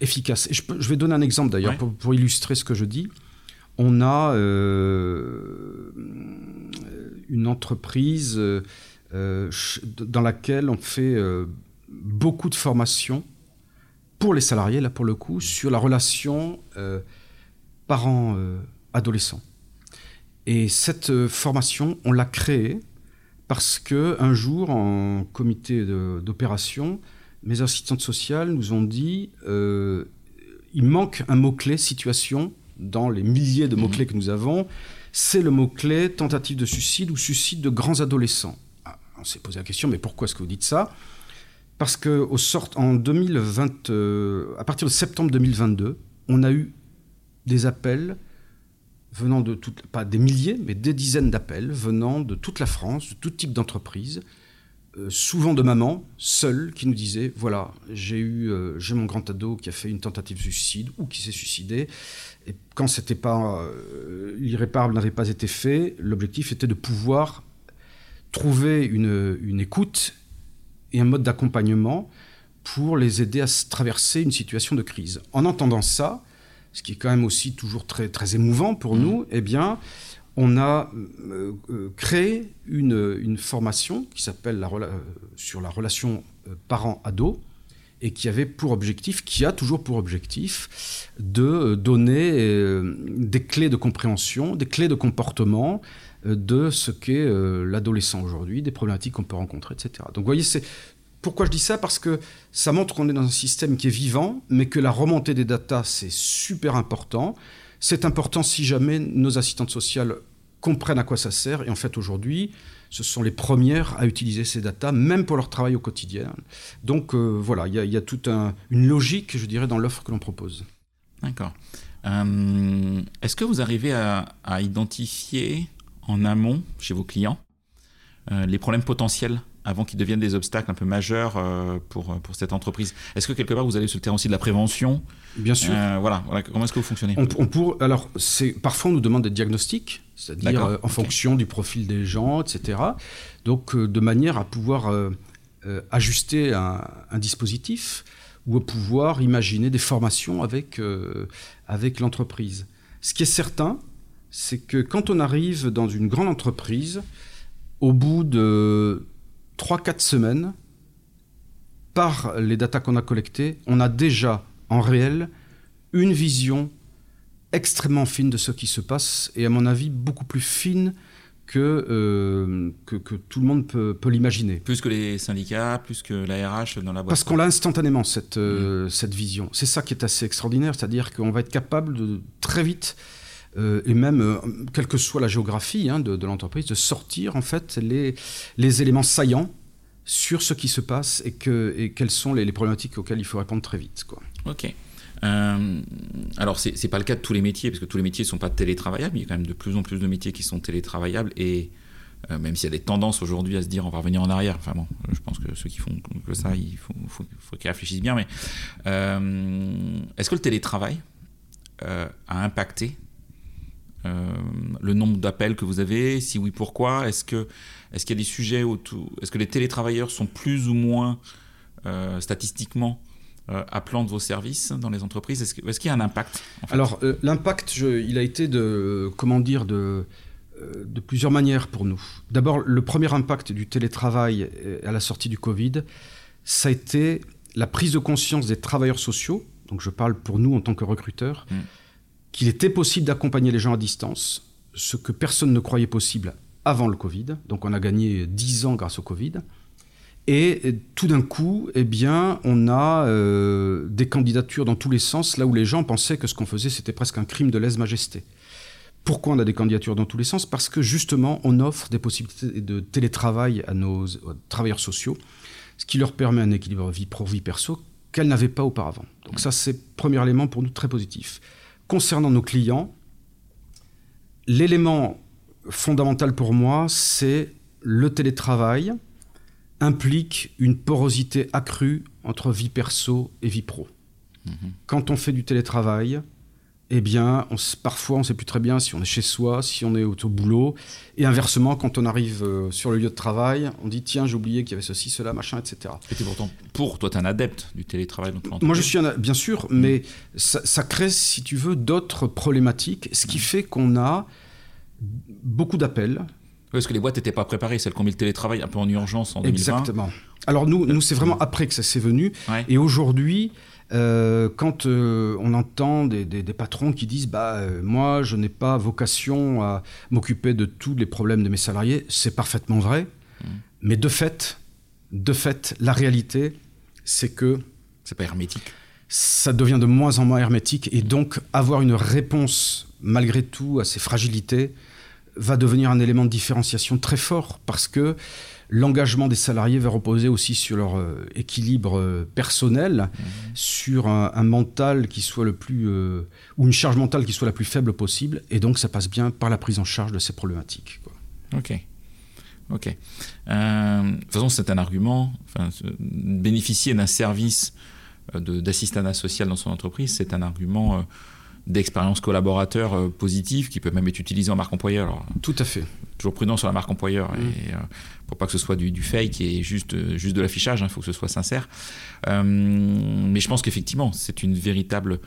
efficaces. Et je, je, vais donner un exemple d'ailleurs pour, pour, illustrer ce que je dis. On a une entreprise dans laquelle on fait euh, beaucoup de formations pour les salariés, là pour le coup, sur la relation euh, parents-adolescents. Et cette formation, on l'a créée parce que un jour, en comité d'opération, mes assistantes sociales nous ont dit il manque un mot-clé situation dans les milliers de mots-clés mmh. que nous avons. C'est le mot-clé tentative de suicide ou suicide de grands adolescents on s'est posé la question, mais pourquoi est-ce que vous dites ça? Parce que sort, en 2020, euh, à partir de septembre 2022, on a eu des appels venant de toutes, pas des milliers, mais des dizaines d'appels venant de toute la France, de tout type d'entreprise, euh, souvent de mamans seules qui nous disaient voilà j'ai eu euh, j'ai mon grand ado qui a fait une tentative de suicide ou qui s'est suicidé. Et quand c'était pas l'irréparable n'avait pas été fait l'objectif était de pouvoir trouver une, une écoute et un mode d'accompagnement pour les aider à traverser une situation de crise en entendant ça ce qui est quand même aussi toujours très très émouvant pour mmh. nous eh bien on a euh, euh, créé une, une, formation qui s'appelle la, euh, sur la relation parent-ado et qui avait pour objectif, qui a toujours pour objectif, de donner des clés de compréhension, des clés de comportement de ce qu'est l'adolescent aujourd'hui, des problématiques qu'on peut rencontrer, etc. Donc vous voyez, c'est pourquoi je dis ça? Parce que ça montre qu'on est dans un système qui est vivant, mais que la remontée des datas, c'est super important. C'est important si jamais nos assistantes sociales comprennent à quoi ça sert. Et en fait, aujourd'hui, ce sont les premières à utiliser ces datas, même pour leur travail au quotidien. Donc euh, voilà, il y, a toute une logique, je dirais, dans l'offre que l'on propose. D'accord. Euh, est-ce que vous arrivez à, identifier en amont, chez vos clients, euh, les problèmes potentiels avant qu'ils deviennent des obstacles un peu majeurs euh, pour, euh, pour cette entreprise. Est-ce que quelque part vous allez sur le terrain aussi de la prévention? Bien sûr. Euh, voilà, voilà, comment est-ce que vous fonctionnez? On, pour, alors, c'est, parfois on nous demande des diagnostics, c'est-à-dire en fonction du profil des gens, etc. Donc de manière à pouvoir ajuster un, un, dispositif ou à pouvoir imaginer des formations avec, avec l'entreprise. Ce qui est certain, c'est que quand on arrive dans une grande entreprise, au bout de 3-4 semaines, par les datas qu'on a collectées, on a déjà en réel une vision extrêmement fine de ce qui se passe et à mon avis beaucoup plus fine que, euh, que, tout le monde peut, l'imaginer. Plus que les syndicats, plus que la RH dans la boîte. Parce qu'on l'a instantanément, cette, euh, mmh. cette vision. C'est ça qui est assez extraordinaire, c'est-à-dire qu'on va être capable de très vite, euh, et même, quelle que soit la géographie hein, de, l'entreprise, de sortir en fait les, les éléments saillants sur ce qui se passe et, que, et quelles sont les, problématiques auxquelles il faut répondre très vite. Quoi. Ok. Euh, alors, ce n'est pas le cas de tous les métiers, parce que tous les métiers ne sont pas télétravaillables. Il y a quand même de plus en plus de métiers qui sont télétravaillables. Et euh, même s'il y a des tendances aujourd'hui à se dire on va revenir en arrière, enfin bon, je pense que ceux qui font que ça, il faut, faut, faut qu'ils réfléchissent bien. Mais euh, est-ce que le télétravail a impacté le nombre d'appels que vous avez Si oui, pourquoi? Est-ce que est-ce qu'il y a des sujets autour Est-ce que les télétravailleurs sont plus ou moins euh, statistiquement euh, appelants de vos services dans les entreprises? Est-ce qu'il y a un impact Alors, euh, l'impact, il a été de, comment dire, de, de plusieurs manières pour nous. D'abord, le premier impact du télétravail à la sortie du Covid, ça a été la prise de conscience des travailleurs sociaux, donc je parle pour nous en tant que recruteurs, mm. Qu'il était possible d'accompagner les gens à distance, ce que personne ne croyait possible avant le Covid. Donc on a gagné 10 ans grâce au Covid. Et tout d'un coup, eh bien, on a euh, des candidatures dans tous les sens, là où les gens pensaient que ce qu'on faisait, c'était presque un crime de lèse-majesté. Pourquoi on a des candidatures dans tous les sens? Parce que justement, on offre des possibilités de télétravail à nos travailleurs sociaux, ce qui leur permet un équilibre vie pro-vie perso qu'elles n'avaient pas auparavant. Donc ça, c'est premier élément pour nous très positif. Concernant nos clients, l'élément fondamental pour moi, c'est le télétravail implique une porosité accrue entre vie perso et vie pro. Mhm. Quand on fait du télétravail, eh bien, on, parfois, on ne sait plus très bien si on est chez soi, si on est au, boulot. Et inversement, quand on arrive euh, sur le lieu de travail, on dit tiens, j'ai oublié qu'il y avait ceci, cela, machin, etc. Et pourtant pour, toi, tu es un adepte du télétravail Moi, je suis un, bien sûr, mais ça, ça, crée, si tu veux, d'autres problématiques, ce qui fait qu'on a beaucoup d'appels. Parce que les boîtes n'étaient pas préparées, celles qui ont mis le télétravail un peu en urgence en 2020. Exactement. Alors nous, nous c'est vraiment après que ça s'est venu. Et aujourd'hui, euh, quand euh, on entend des, patrons qui disent bah euh, moi je n'ai pas vocation à m'occuper de tous les problèmes de mes salariés, c'est parfaitement vrai. Mmh. Mais de fait, de fait, la réalité, c'est que c'est pas hermétique. Ça devient de moins en moins hermétique et donc avoir une réponse malgré tout à ces fragilités va devenir un élément de différenciation très fort parce que l'engagement des salariés va reposer aussi sur leur euh, équilibre euh, personnel, mmh. sur un, mental qui soit le plus euh, ou une charge mentale qui soit la plus faible possible, et donc ça passe bien par la prise en charge de ces problématiques. Ok. Ok. De toute façon, c'est un argument. Enfin, bénéficier d'un service d'assistanat social dans son entreprise, c'est un argument d'expérience collaborateur positive qui peut même être utilisé en marque employeur. Tout à fait. Toujours prudent sur la marque employeur mm. et pour pas que ce soit du, fake et juste, juste de l'affichage, il hein, faut que ce soit sincère. mais je pense qu'effectivement, c'est une véritable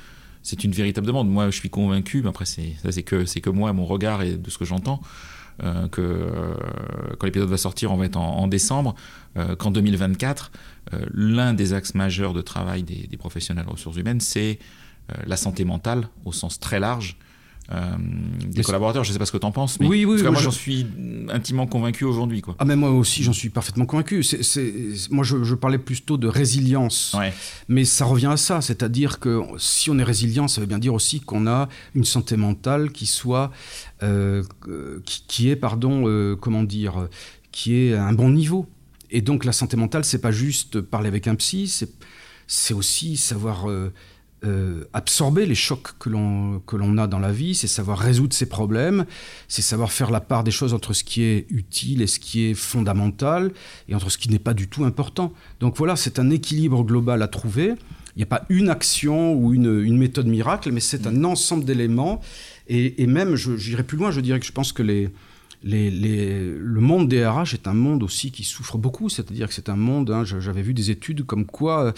c'est une véritable demande. Moi, je suis convaincu, mais après, c'est, que, que moi, mon regard et de ce que j'entends, euh, que euh, quand l'épisode va sortir, on va être en, décembre, euh, qu'en 2024, l'un des axes majeurs de travail des, professionnels ressources humaines, c'est la santé mentale au sens très large euh, des collaborateurs. Je ne sais pas ce que tu en penses, mais oui, oui, moi, j'en suis intimement convaincu aujourd'hui. Quoi. Ah, mais moi aussi, j'en suis parfaitement convaincu. C'est, moi, je, parlais plutôt de résilience. Mais ça revient à ça, c'est-à-dire que si on est résilient, ça veut bien dire aussi qu'on a une santé mentale qui soit, euh, qui, est, pardon, euh, comment dire, qui est à un bon niveau. Et donc, la santé mentale, c'est pas juste parler avec un psy, c'est aussi savoir euh, absorber les chocs que l'on, que l'on a dans la vie, c'est savoir résoudre ses problèmes, c'est savoir faire la part des choses entre ce qui est utile et ce qui est fondamental, et entre ce qui n'est pas du tout important. Donc voilà, c'est un équilibre global à trouver. Il n'y a pas une action ou une, une méthode miracle, mais c'est un ensemble d'éléments. Et, et même, j'irai plus loin, je dirais que je pense que les, le monde des RH est un monde aussi qui souffre beaucoup, c'est-à-dire que c'est un monde, hein, j'avais vu des études comme quoi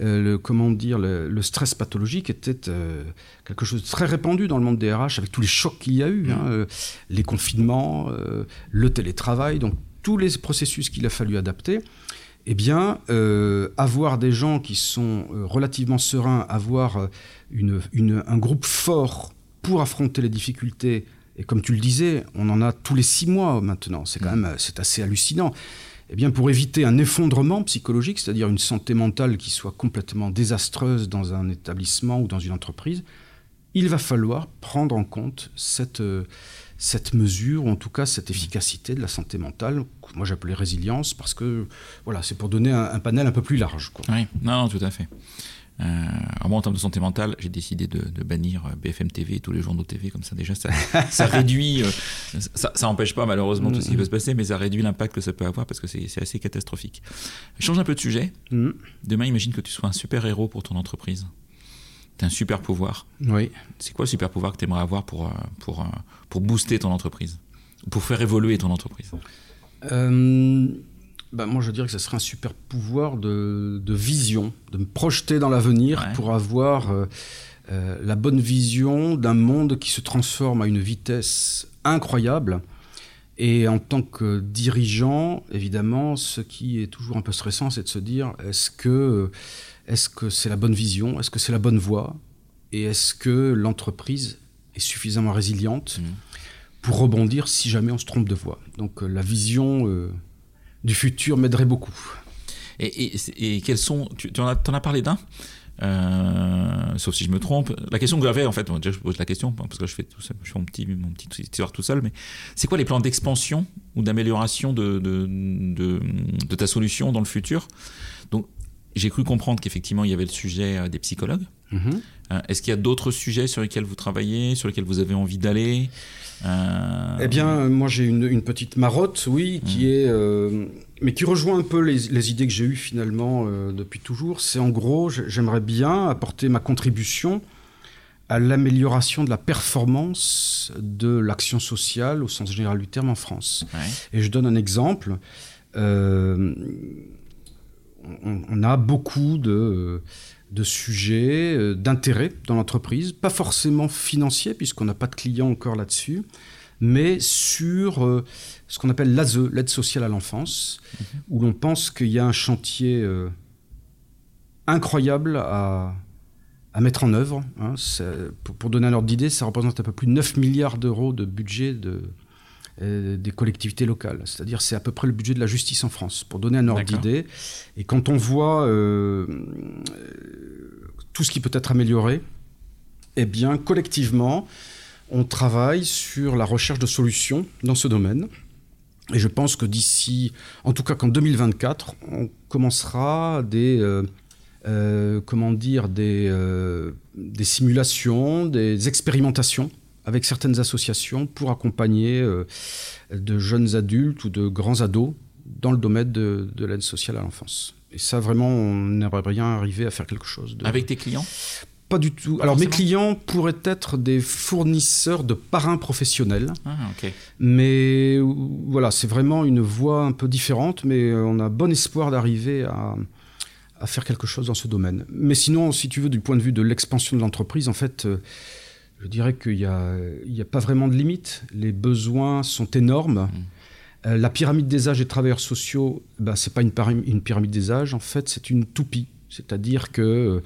euh, le, comment dire, le, stress pathologique était euh, quelque chose de très répandu dans le monde des RH avec tous les chocs qu'il y a eu, hein, mmh. euh, les confinements, le télétravail, donc tous les processus qu'il a fallu adapter. Eh bien, avoir des gens qui sont relativement sereins, avoir un groupe fort pour affronter les difficultés et comme tu le disais, on en a tous les six mois maintenant. C'est quand mm. même c'est assez hallucinant. Eh bien, pour éviter un effondrement psychologique, c'est-à-dire une santé mentale qui soit complètement désastreuse dans un établissement ou dans une entreprise, il va falloir prendre en compte cette, euh, cette mesure, ou en tout cas cette efficacité de la santé mentale, que moi j'appelais résilience, parce que voilà, c'est pour donner un, panel un peu plus large. Oui, non, tout à fait. Euh, moi, en termes de santé mentale, j'ai décidé de, bannir euh, BFM TV et tous les journaux TV, comme ça déjà, ça, ça réduit, euh, ça, ça empêche pas malheureusement tout ce qui peut se passer, mais ça réduit l'impact que ça peut avoir parce que c'est assez catastrophique. change un peu de sujet. Mm. Demain, imagine que tu sois un super héros pour ton entreprise. Tu as un super pouvoir. Oui. C'est quoi le super pouvoir que tu aimerais avoir pour, pour, pour booster ton entreprise? Pour faire évoluer ton entreprise? Bah, moi, je dirais que ce serait un super pouvoir de, vision, de me projeter dans l'avenir pour avoir euh, euh, la bonne vision d'un monde qui se transforme à une vitesse incroyable. Et en tant que dirigeant, évidemment, ce qui est toujours un peu stressant, c'est de se dire est-ce que est-ce que c'est la bonne vision, est-ce que c'est la bonne voie, et est-ce que l'entreprise est suffisamment résiliente mmh. pour rebondir si jamais on se trompe de voie? Donc euh, la vision du futur m'aiderait beaucoup. Et, et, quels sont. Tu, en, as, en, as, parlé d'un? Euh, sauf si je me trompe. La question que j'avais, en fait, déjà je pose la question parce que je fais tout ça, je fais mon petit, mon petit histoire tout seul, mais c'est quoi les plans d'expansion ou d'amélioration de, de, de, ta solution dans le futur? Donc, j'ai cru comprendre qu'effectivement il y avait le sujet euh, des psychologues. Mm-hmm. Euh, est-ce qu'il y a d'autres sujets sur lesquels vous travaillez, sur lesquels vous avez envie d'aller? Euh, Eh bien, moi j'ai une, petite marotte, oui, qui mm. est, euh, mais qui rejoint un peu les, idées que j'ai eues finalement depuis toujours. C'est en gros, j'aimerais bien apporter ma contribution à l'amélioration de la performance de l'action sociale au sens général du terme en France. Et je donne un exemple. on, a beaucoup de de sujets euh, d'intérêt dans l'entreprise, pas forcément financiers, puisqu'on n'a pas de clients encore là-dessus, mais sur euh, ce qu'on appelle l'ASE, l'aide sociale à l'enfance, mhm. où l'on pense qu'il y a un chantier euh, incroyable à, mettre en œuvre. Hein. Pour, pour, donner un ordre d'idée, ça représente un peu plus de 9 milliards d'euros de budget de, euh, des collectivités locales. C'est-à-dire c'est à peu près le budget de la justice en France, pour donner un ordre d'idée. Et quand on voit euh, tout ce qui peut être amélioré, eh bien, collectivement, on travaille sur la recherche de solutions dans ce domaine. Et je pense que d'ici, en tout cas qu'en 2024, on commencera des, euh, comment dire, des, des simulations, des expérimentations avec certaines associations pour accompagner euh, de jeunes adultes ou de grands ados dans le domaine de, l'aide sociale à l'enfance. Et ça, vraiment, on aimerait bien arriver à faire quelque chose. De... Avec tes clients? Pas du tout. Alors, mes clients pourraient être des fournisseurs de parrains professionnels. Ah, ok. Mais voilà, c'est vraiment une voie un peu différente, mais on a bon espoir d'arriver à, à faire quelque chose dans ce domaine. Mais sinon, si tu veux, du point de vue de l'expansion de l'entreprise, en fait, euh, je dirais qu'il n'y a, a, pas vraiment de limite. Les besoins sont énormes. Mmh. Euh, la pyramide des âges des travailleurs sociaux, ben, ce n'est pas une, une, pyramide des âges, en fait, c'est une toupie. C'est-à-dire qu'il euh,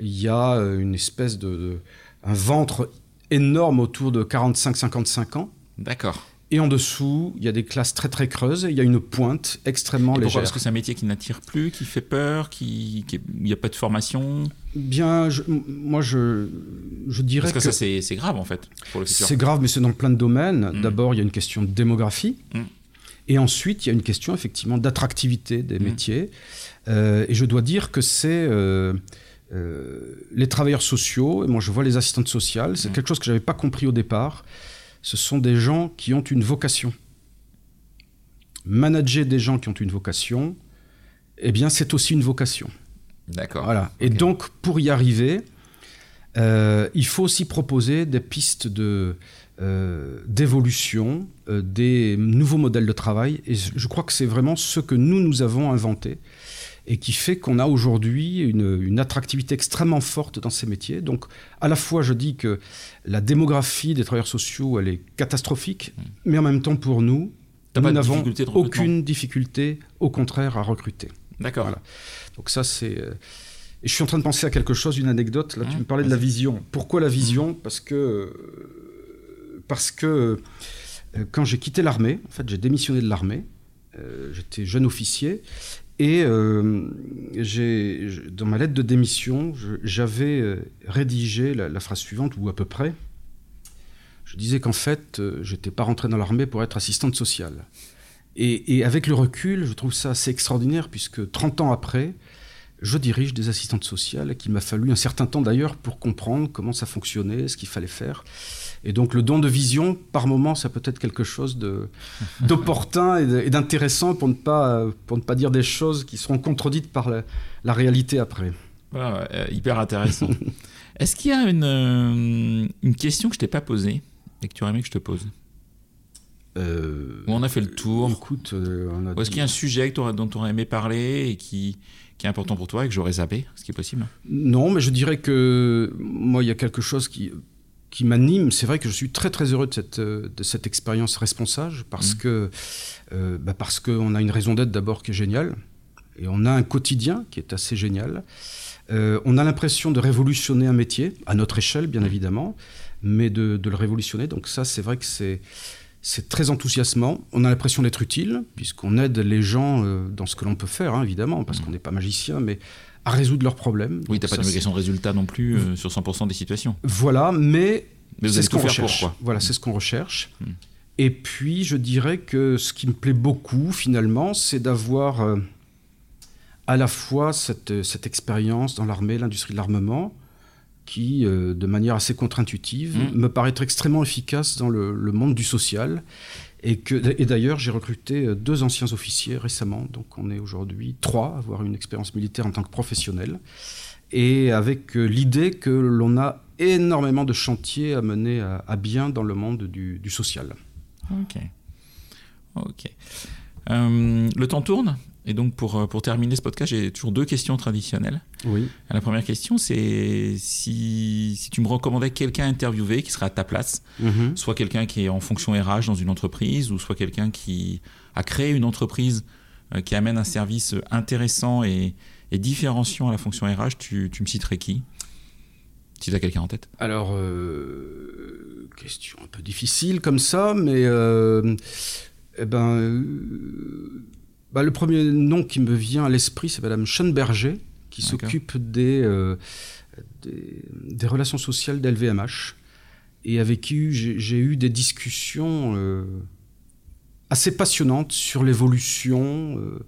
y a une espèce de, un ventre énorme autour de 45-55 ans. D'accord. Et en dessous, il y a des classes très très creuses et il y a une pointe extrêmement et légère. Est-ce que c'est un métier qui n'attire plus, qui fait peur, qui, il n'y a pas de formation? Bien, moi je, je dirais Parce que, ça c'est grave en fait pour le futur. C'est grave, mais c'est dans plein de domaines. Mm. D'abord, il y a une question de démographie. Mm. Et ensuite, il y a une question effectivement d'attractivité des mm. métiers. Euh, et je dois dire que c'est euh, euh, les travailleurs sociaux, et moi je vois les assistantes sociales, c'est quelque chose que je n'avais pas compris au départ ce sont des gens qui ont une vocation. Manager des gens qui ont une vocation, eh bien, c'est aussi une vocation. D'accord. Voilà. Et donc, pour y arriver, euh, il faut aussi proposer des pistes de, euh, d'évolution, euh, des nouveaux modèles de travail. Et je crois que c'est vraiment ce que nous, nous avons inventé et qui fait qu'on a aujourd'hui une, attractivité extrêmement forte dans ces métiers. Donc, à la fois, je dis que la démographie des travailleurs sociaux, elle est catastrophique, mmh. mais en même temps, pour nous, nous n'avons aucune difficulté, au contraire, à recruter. D'accord. Voilà. Donc ça, c'est... Euh, et je suis en train de penser à quelque chose, une anecdote. Là, tu mmh. me parlais de la vision. Pourquoi la vision? Mmh. Parce que... Parce que euh, quand j'ai quitté l'armée, en fait, j'ai démissionné de l'armée, euh, j'étais jeune officier, et euh, dans ma lettre de démission, j'avais euh, rédigé la, phrase suivante, ou à peu près. Je disais qu'en fait, euh, je n'étais pas rentré dans l'armée pour être assistante sociale. Et, avec le recul, je trouve ça assez extraordinaire, puisque 30 ans après, je dirige des assistantes sociales, qu'il m'a fallu un certain temps d'ailleurs pour comprendre comment ça fonctionnait, ce qu'il fallait faire. Et donc le don de vision, par moment, ça peut être quelque chose d'opportun et d'intéressant pour, ne pas, pour ne pas dire des choses qui seront contredites par la, réalité après. Voilà, euh, hyper intéressant. Est-ce qu'il y a une, euh, une question que je t'ai pas posée et que tu aurais aimé que je te pose? Euh, on a fait le tour Écoute, Ou est-ce qu'il y a un sujet dont tu aurais aimé parler et qui, qui est important pour toi et que j'aurais zappé, ce qui est possible? Non, mais je dirais que moi, il y a quelque chose qui, qui m'anime. C'est vrai que je suis très très heureux de cette, euh, de cette expérience responsable parce mmh. que euh, bah parce qu'on a une raison d'être d'abord qui est géniale et on a un quotidien qui est assez génial. Euh, on a l'impression de révolutionner un métier à notre échelle bien évidemment, mais de, de le révolutionner. Donc ça c'est vrai que c'est c'est très enthousiasmant. On a l'impression d'être utile, puisqu'on aide les gens dans ce que l'on peut faire, hein, évidemment, parce mmh. qu'on n'est pas magicien, mais à résoudre leurs problèmes. Oui, tu n'as pas de question de résultat non plus euh, sur 100% des situations. Voilà, mais, c'est ce qu'on recherche. voilà, c'est ce qu'on recherche. Hmm. Et puis, je dirais que ce qui me plaît beaucoup, finalement, c'est d'avoir euh, à la fois cette, cette expérience dans l'armée, l'industrie de l'armement, qui, euh, de manière assez contre-intuitive, hmm. me paraît être extrêmement efficace dans le, le monde du social et, et d'ailleurs, j'ai recruté euh, deux anciens officiers récemment, donc on est aujourd'hui trois à avoir une expérience militaire en tant que professionnel, et avec euh, l'idée que l'on a énormément de chantiers à mener à, bien dans le monde du, social. Ok. Ok. Euh, le temps tourne et donc, pour, pour terminer ce podcast, j'ai toujours deux questions traditionnelles. Oui. La première question, c'est si, si, tu me recommandais quelqu'un interviewé qui serait à ta place, mhm. soit quelqu'un qui est en fonction RH dans une entreprise, ou soit quelqu'un qui a créé une entreprise euh, qui amène un service intéressant et, et, différenciant à la fonction RH, tu, tu me citerais qui? Si tu as quelqu'un en tête. Alors, euh, question un peu difficile comme ça, mais. eh ben bah, le premier nom qui me vient à l'esprit, c'est Madame Schoenberger, qui s'occupe euh, des, des, relations sociales d'LVMH, et avec qui j'ai eu des discussions euh, assez passionnantes sur l'évolution euh,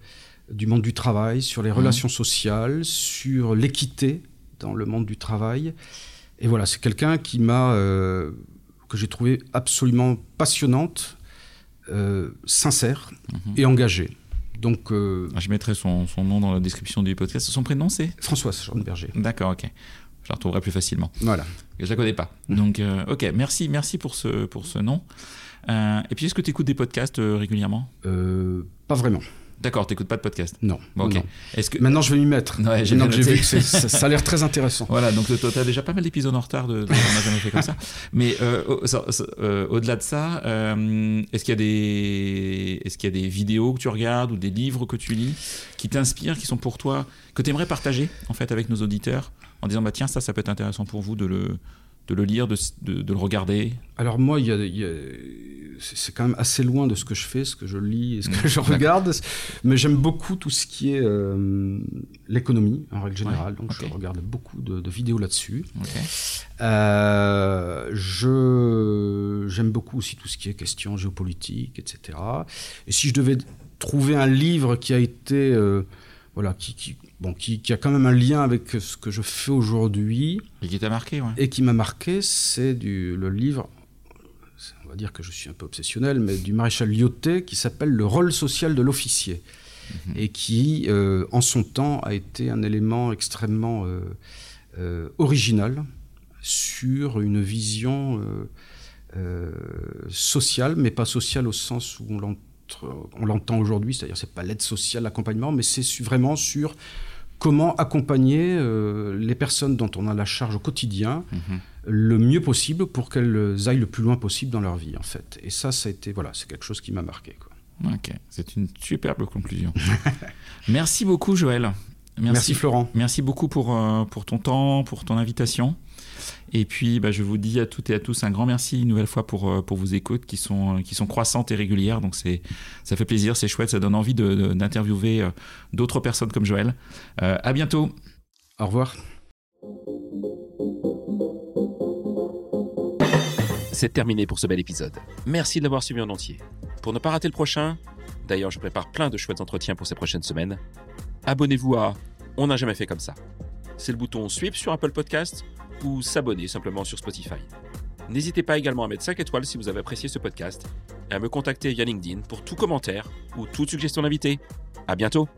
du monde du travail, sur les mmh. relations sociales, sur l'équité dans le monde du travail. Et voilà, c'est quelqu'un qui m'a que j'ai trouvée absolument passionnante, sincère mhm. et engagée. Donc, ah, je mettrai son, son, nom dans la description du podcast. Son prénom, c'est François Berger. D'accord, ok. Je la retrouverai plus facilement. Voilà. Je la connais pas. Mhm. Donc, ok, merci, merci pour ce, pour ce nom. et puis, est-ce que tu écoutes des podcasts régulièrement? Pas vraiment. D'accord, tu n'écoutes pas de podcast Non. Est-ce que... Maintenant, je vais m'y mettre. Ouais, j'ai vu que ça, a l'air très intéressant. Voilà, donc tu as déjà pas mal d'épisodes en retard, de, on n'a jamais fait comme ça. Mais euh, euh, au-delà de ça, euh, est-ce qu'il y, a des... est qu'il y a des vidéos que tu regardes ou des livres que tu lis qui t'inspirent, qui sont pour toi, que tu aimerais partager en fait avec nos auditeurs en disant bah tiens, ça, ça peut être intéressant pour vous de le, de le lire, de, de, le regarder? Alors moi, il y a, c'est quand même assez loin de ce que je fais, ce que je lis et ce que je regarde, mais j'aime beaucoup tout ce qui est euh, l'économie en règle générale, donc je regarde beaucoup de, vidéos là-dessus. Euh, je j'aime beaucoup aussi tout ce qui est question géopolitique, etc. Et si je devais trouver un livre qui a été euh, voilà, qui, qui, bon, qui, qui, a quand même un lien avec ce que je fais aujourd'hui. Et qui t'a marqué, ouais. Et qui m'a marqué, c'est le livre, on va dire que je suis un peu obsessionnel, mais du maréchal Lyoté, qui s'appelle Le rôle social de l'officier. Mhm. Et qui, euh, en son temps, a été un élément extrêmement euh, euh, original sur une vision sociale, mais pas sociale au sens où on l'entend on l'entend aujourd'hui, c'est-à-dire c'est pas l'aide sociale, l'accompagnement, mais c'est vraiment sur comment accompagner euh, les personnes dont on a la charge au quotidien mhm. le mieux possible pour qu'elles aillent le plus loin possible dans leur vie en fait. Et ça, ça a été voilà, c'est quelque chose qui m'a marqué. Ok, c'est une superbe conclusion. Merci beaucoup Joël. Merci, Florent. Merci beaucoup pour, euh, pour ton temps, pour ton invitation. Et puis, bah, je vous dis à toutes et à tous un grand merci une nouvelle fois pour, euh, pour vos écoutes qui sont, qui sont croissantes et régulières. Donc, c'est, ça fait plaisir, c'est chouette, ça donne envie d'interviewer euh, d'autres personnes comme Joël. Euh, à bientôt. Au revoir. C'est terminé pour ce bel épisode. Merci de l'avoir suivi en entier. Pour ne pas rater le prochain, d'ailleurs, je prépare plein de chouettes entretiens pour ces prochaines semaines. Abonnez-vous à On n'a jamais fait comme ça. C'est le bouton Sweep sur Apple Podcast ou s'abonner simplement sur Spotify. N'hésitez pas également à mettre 5 étoiles si vous avez apprécié ce podcast et à me contacter via LinkedIn pour tout commentaire ou toute suggestion d'invité. À bientôt!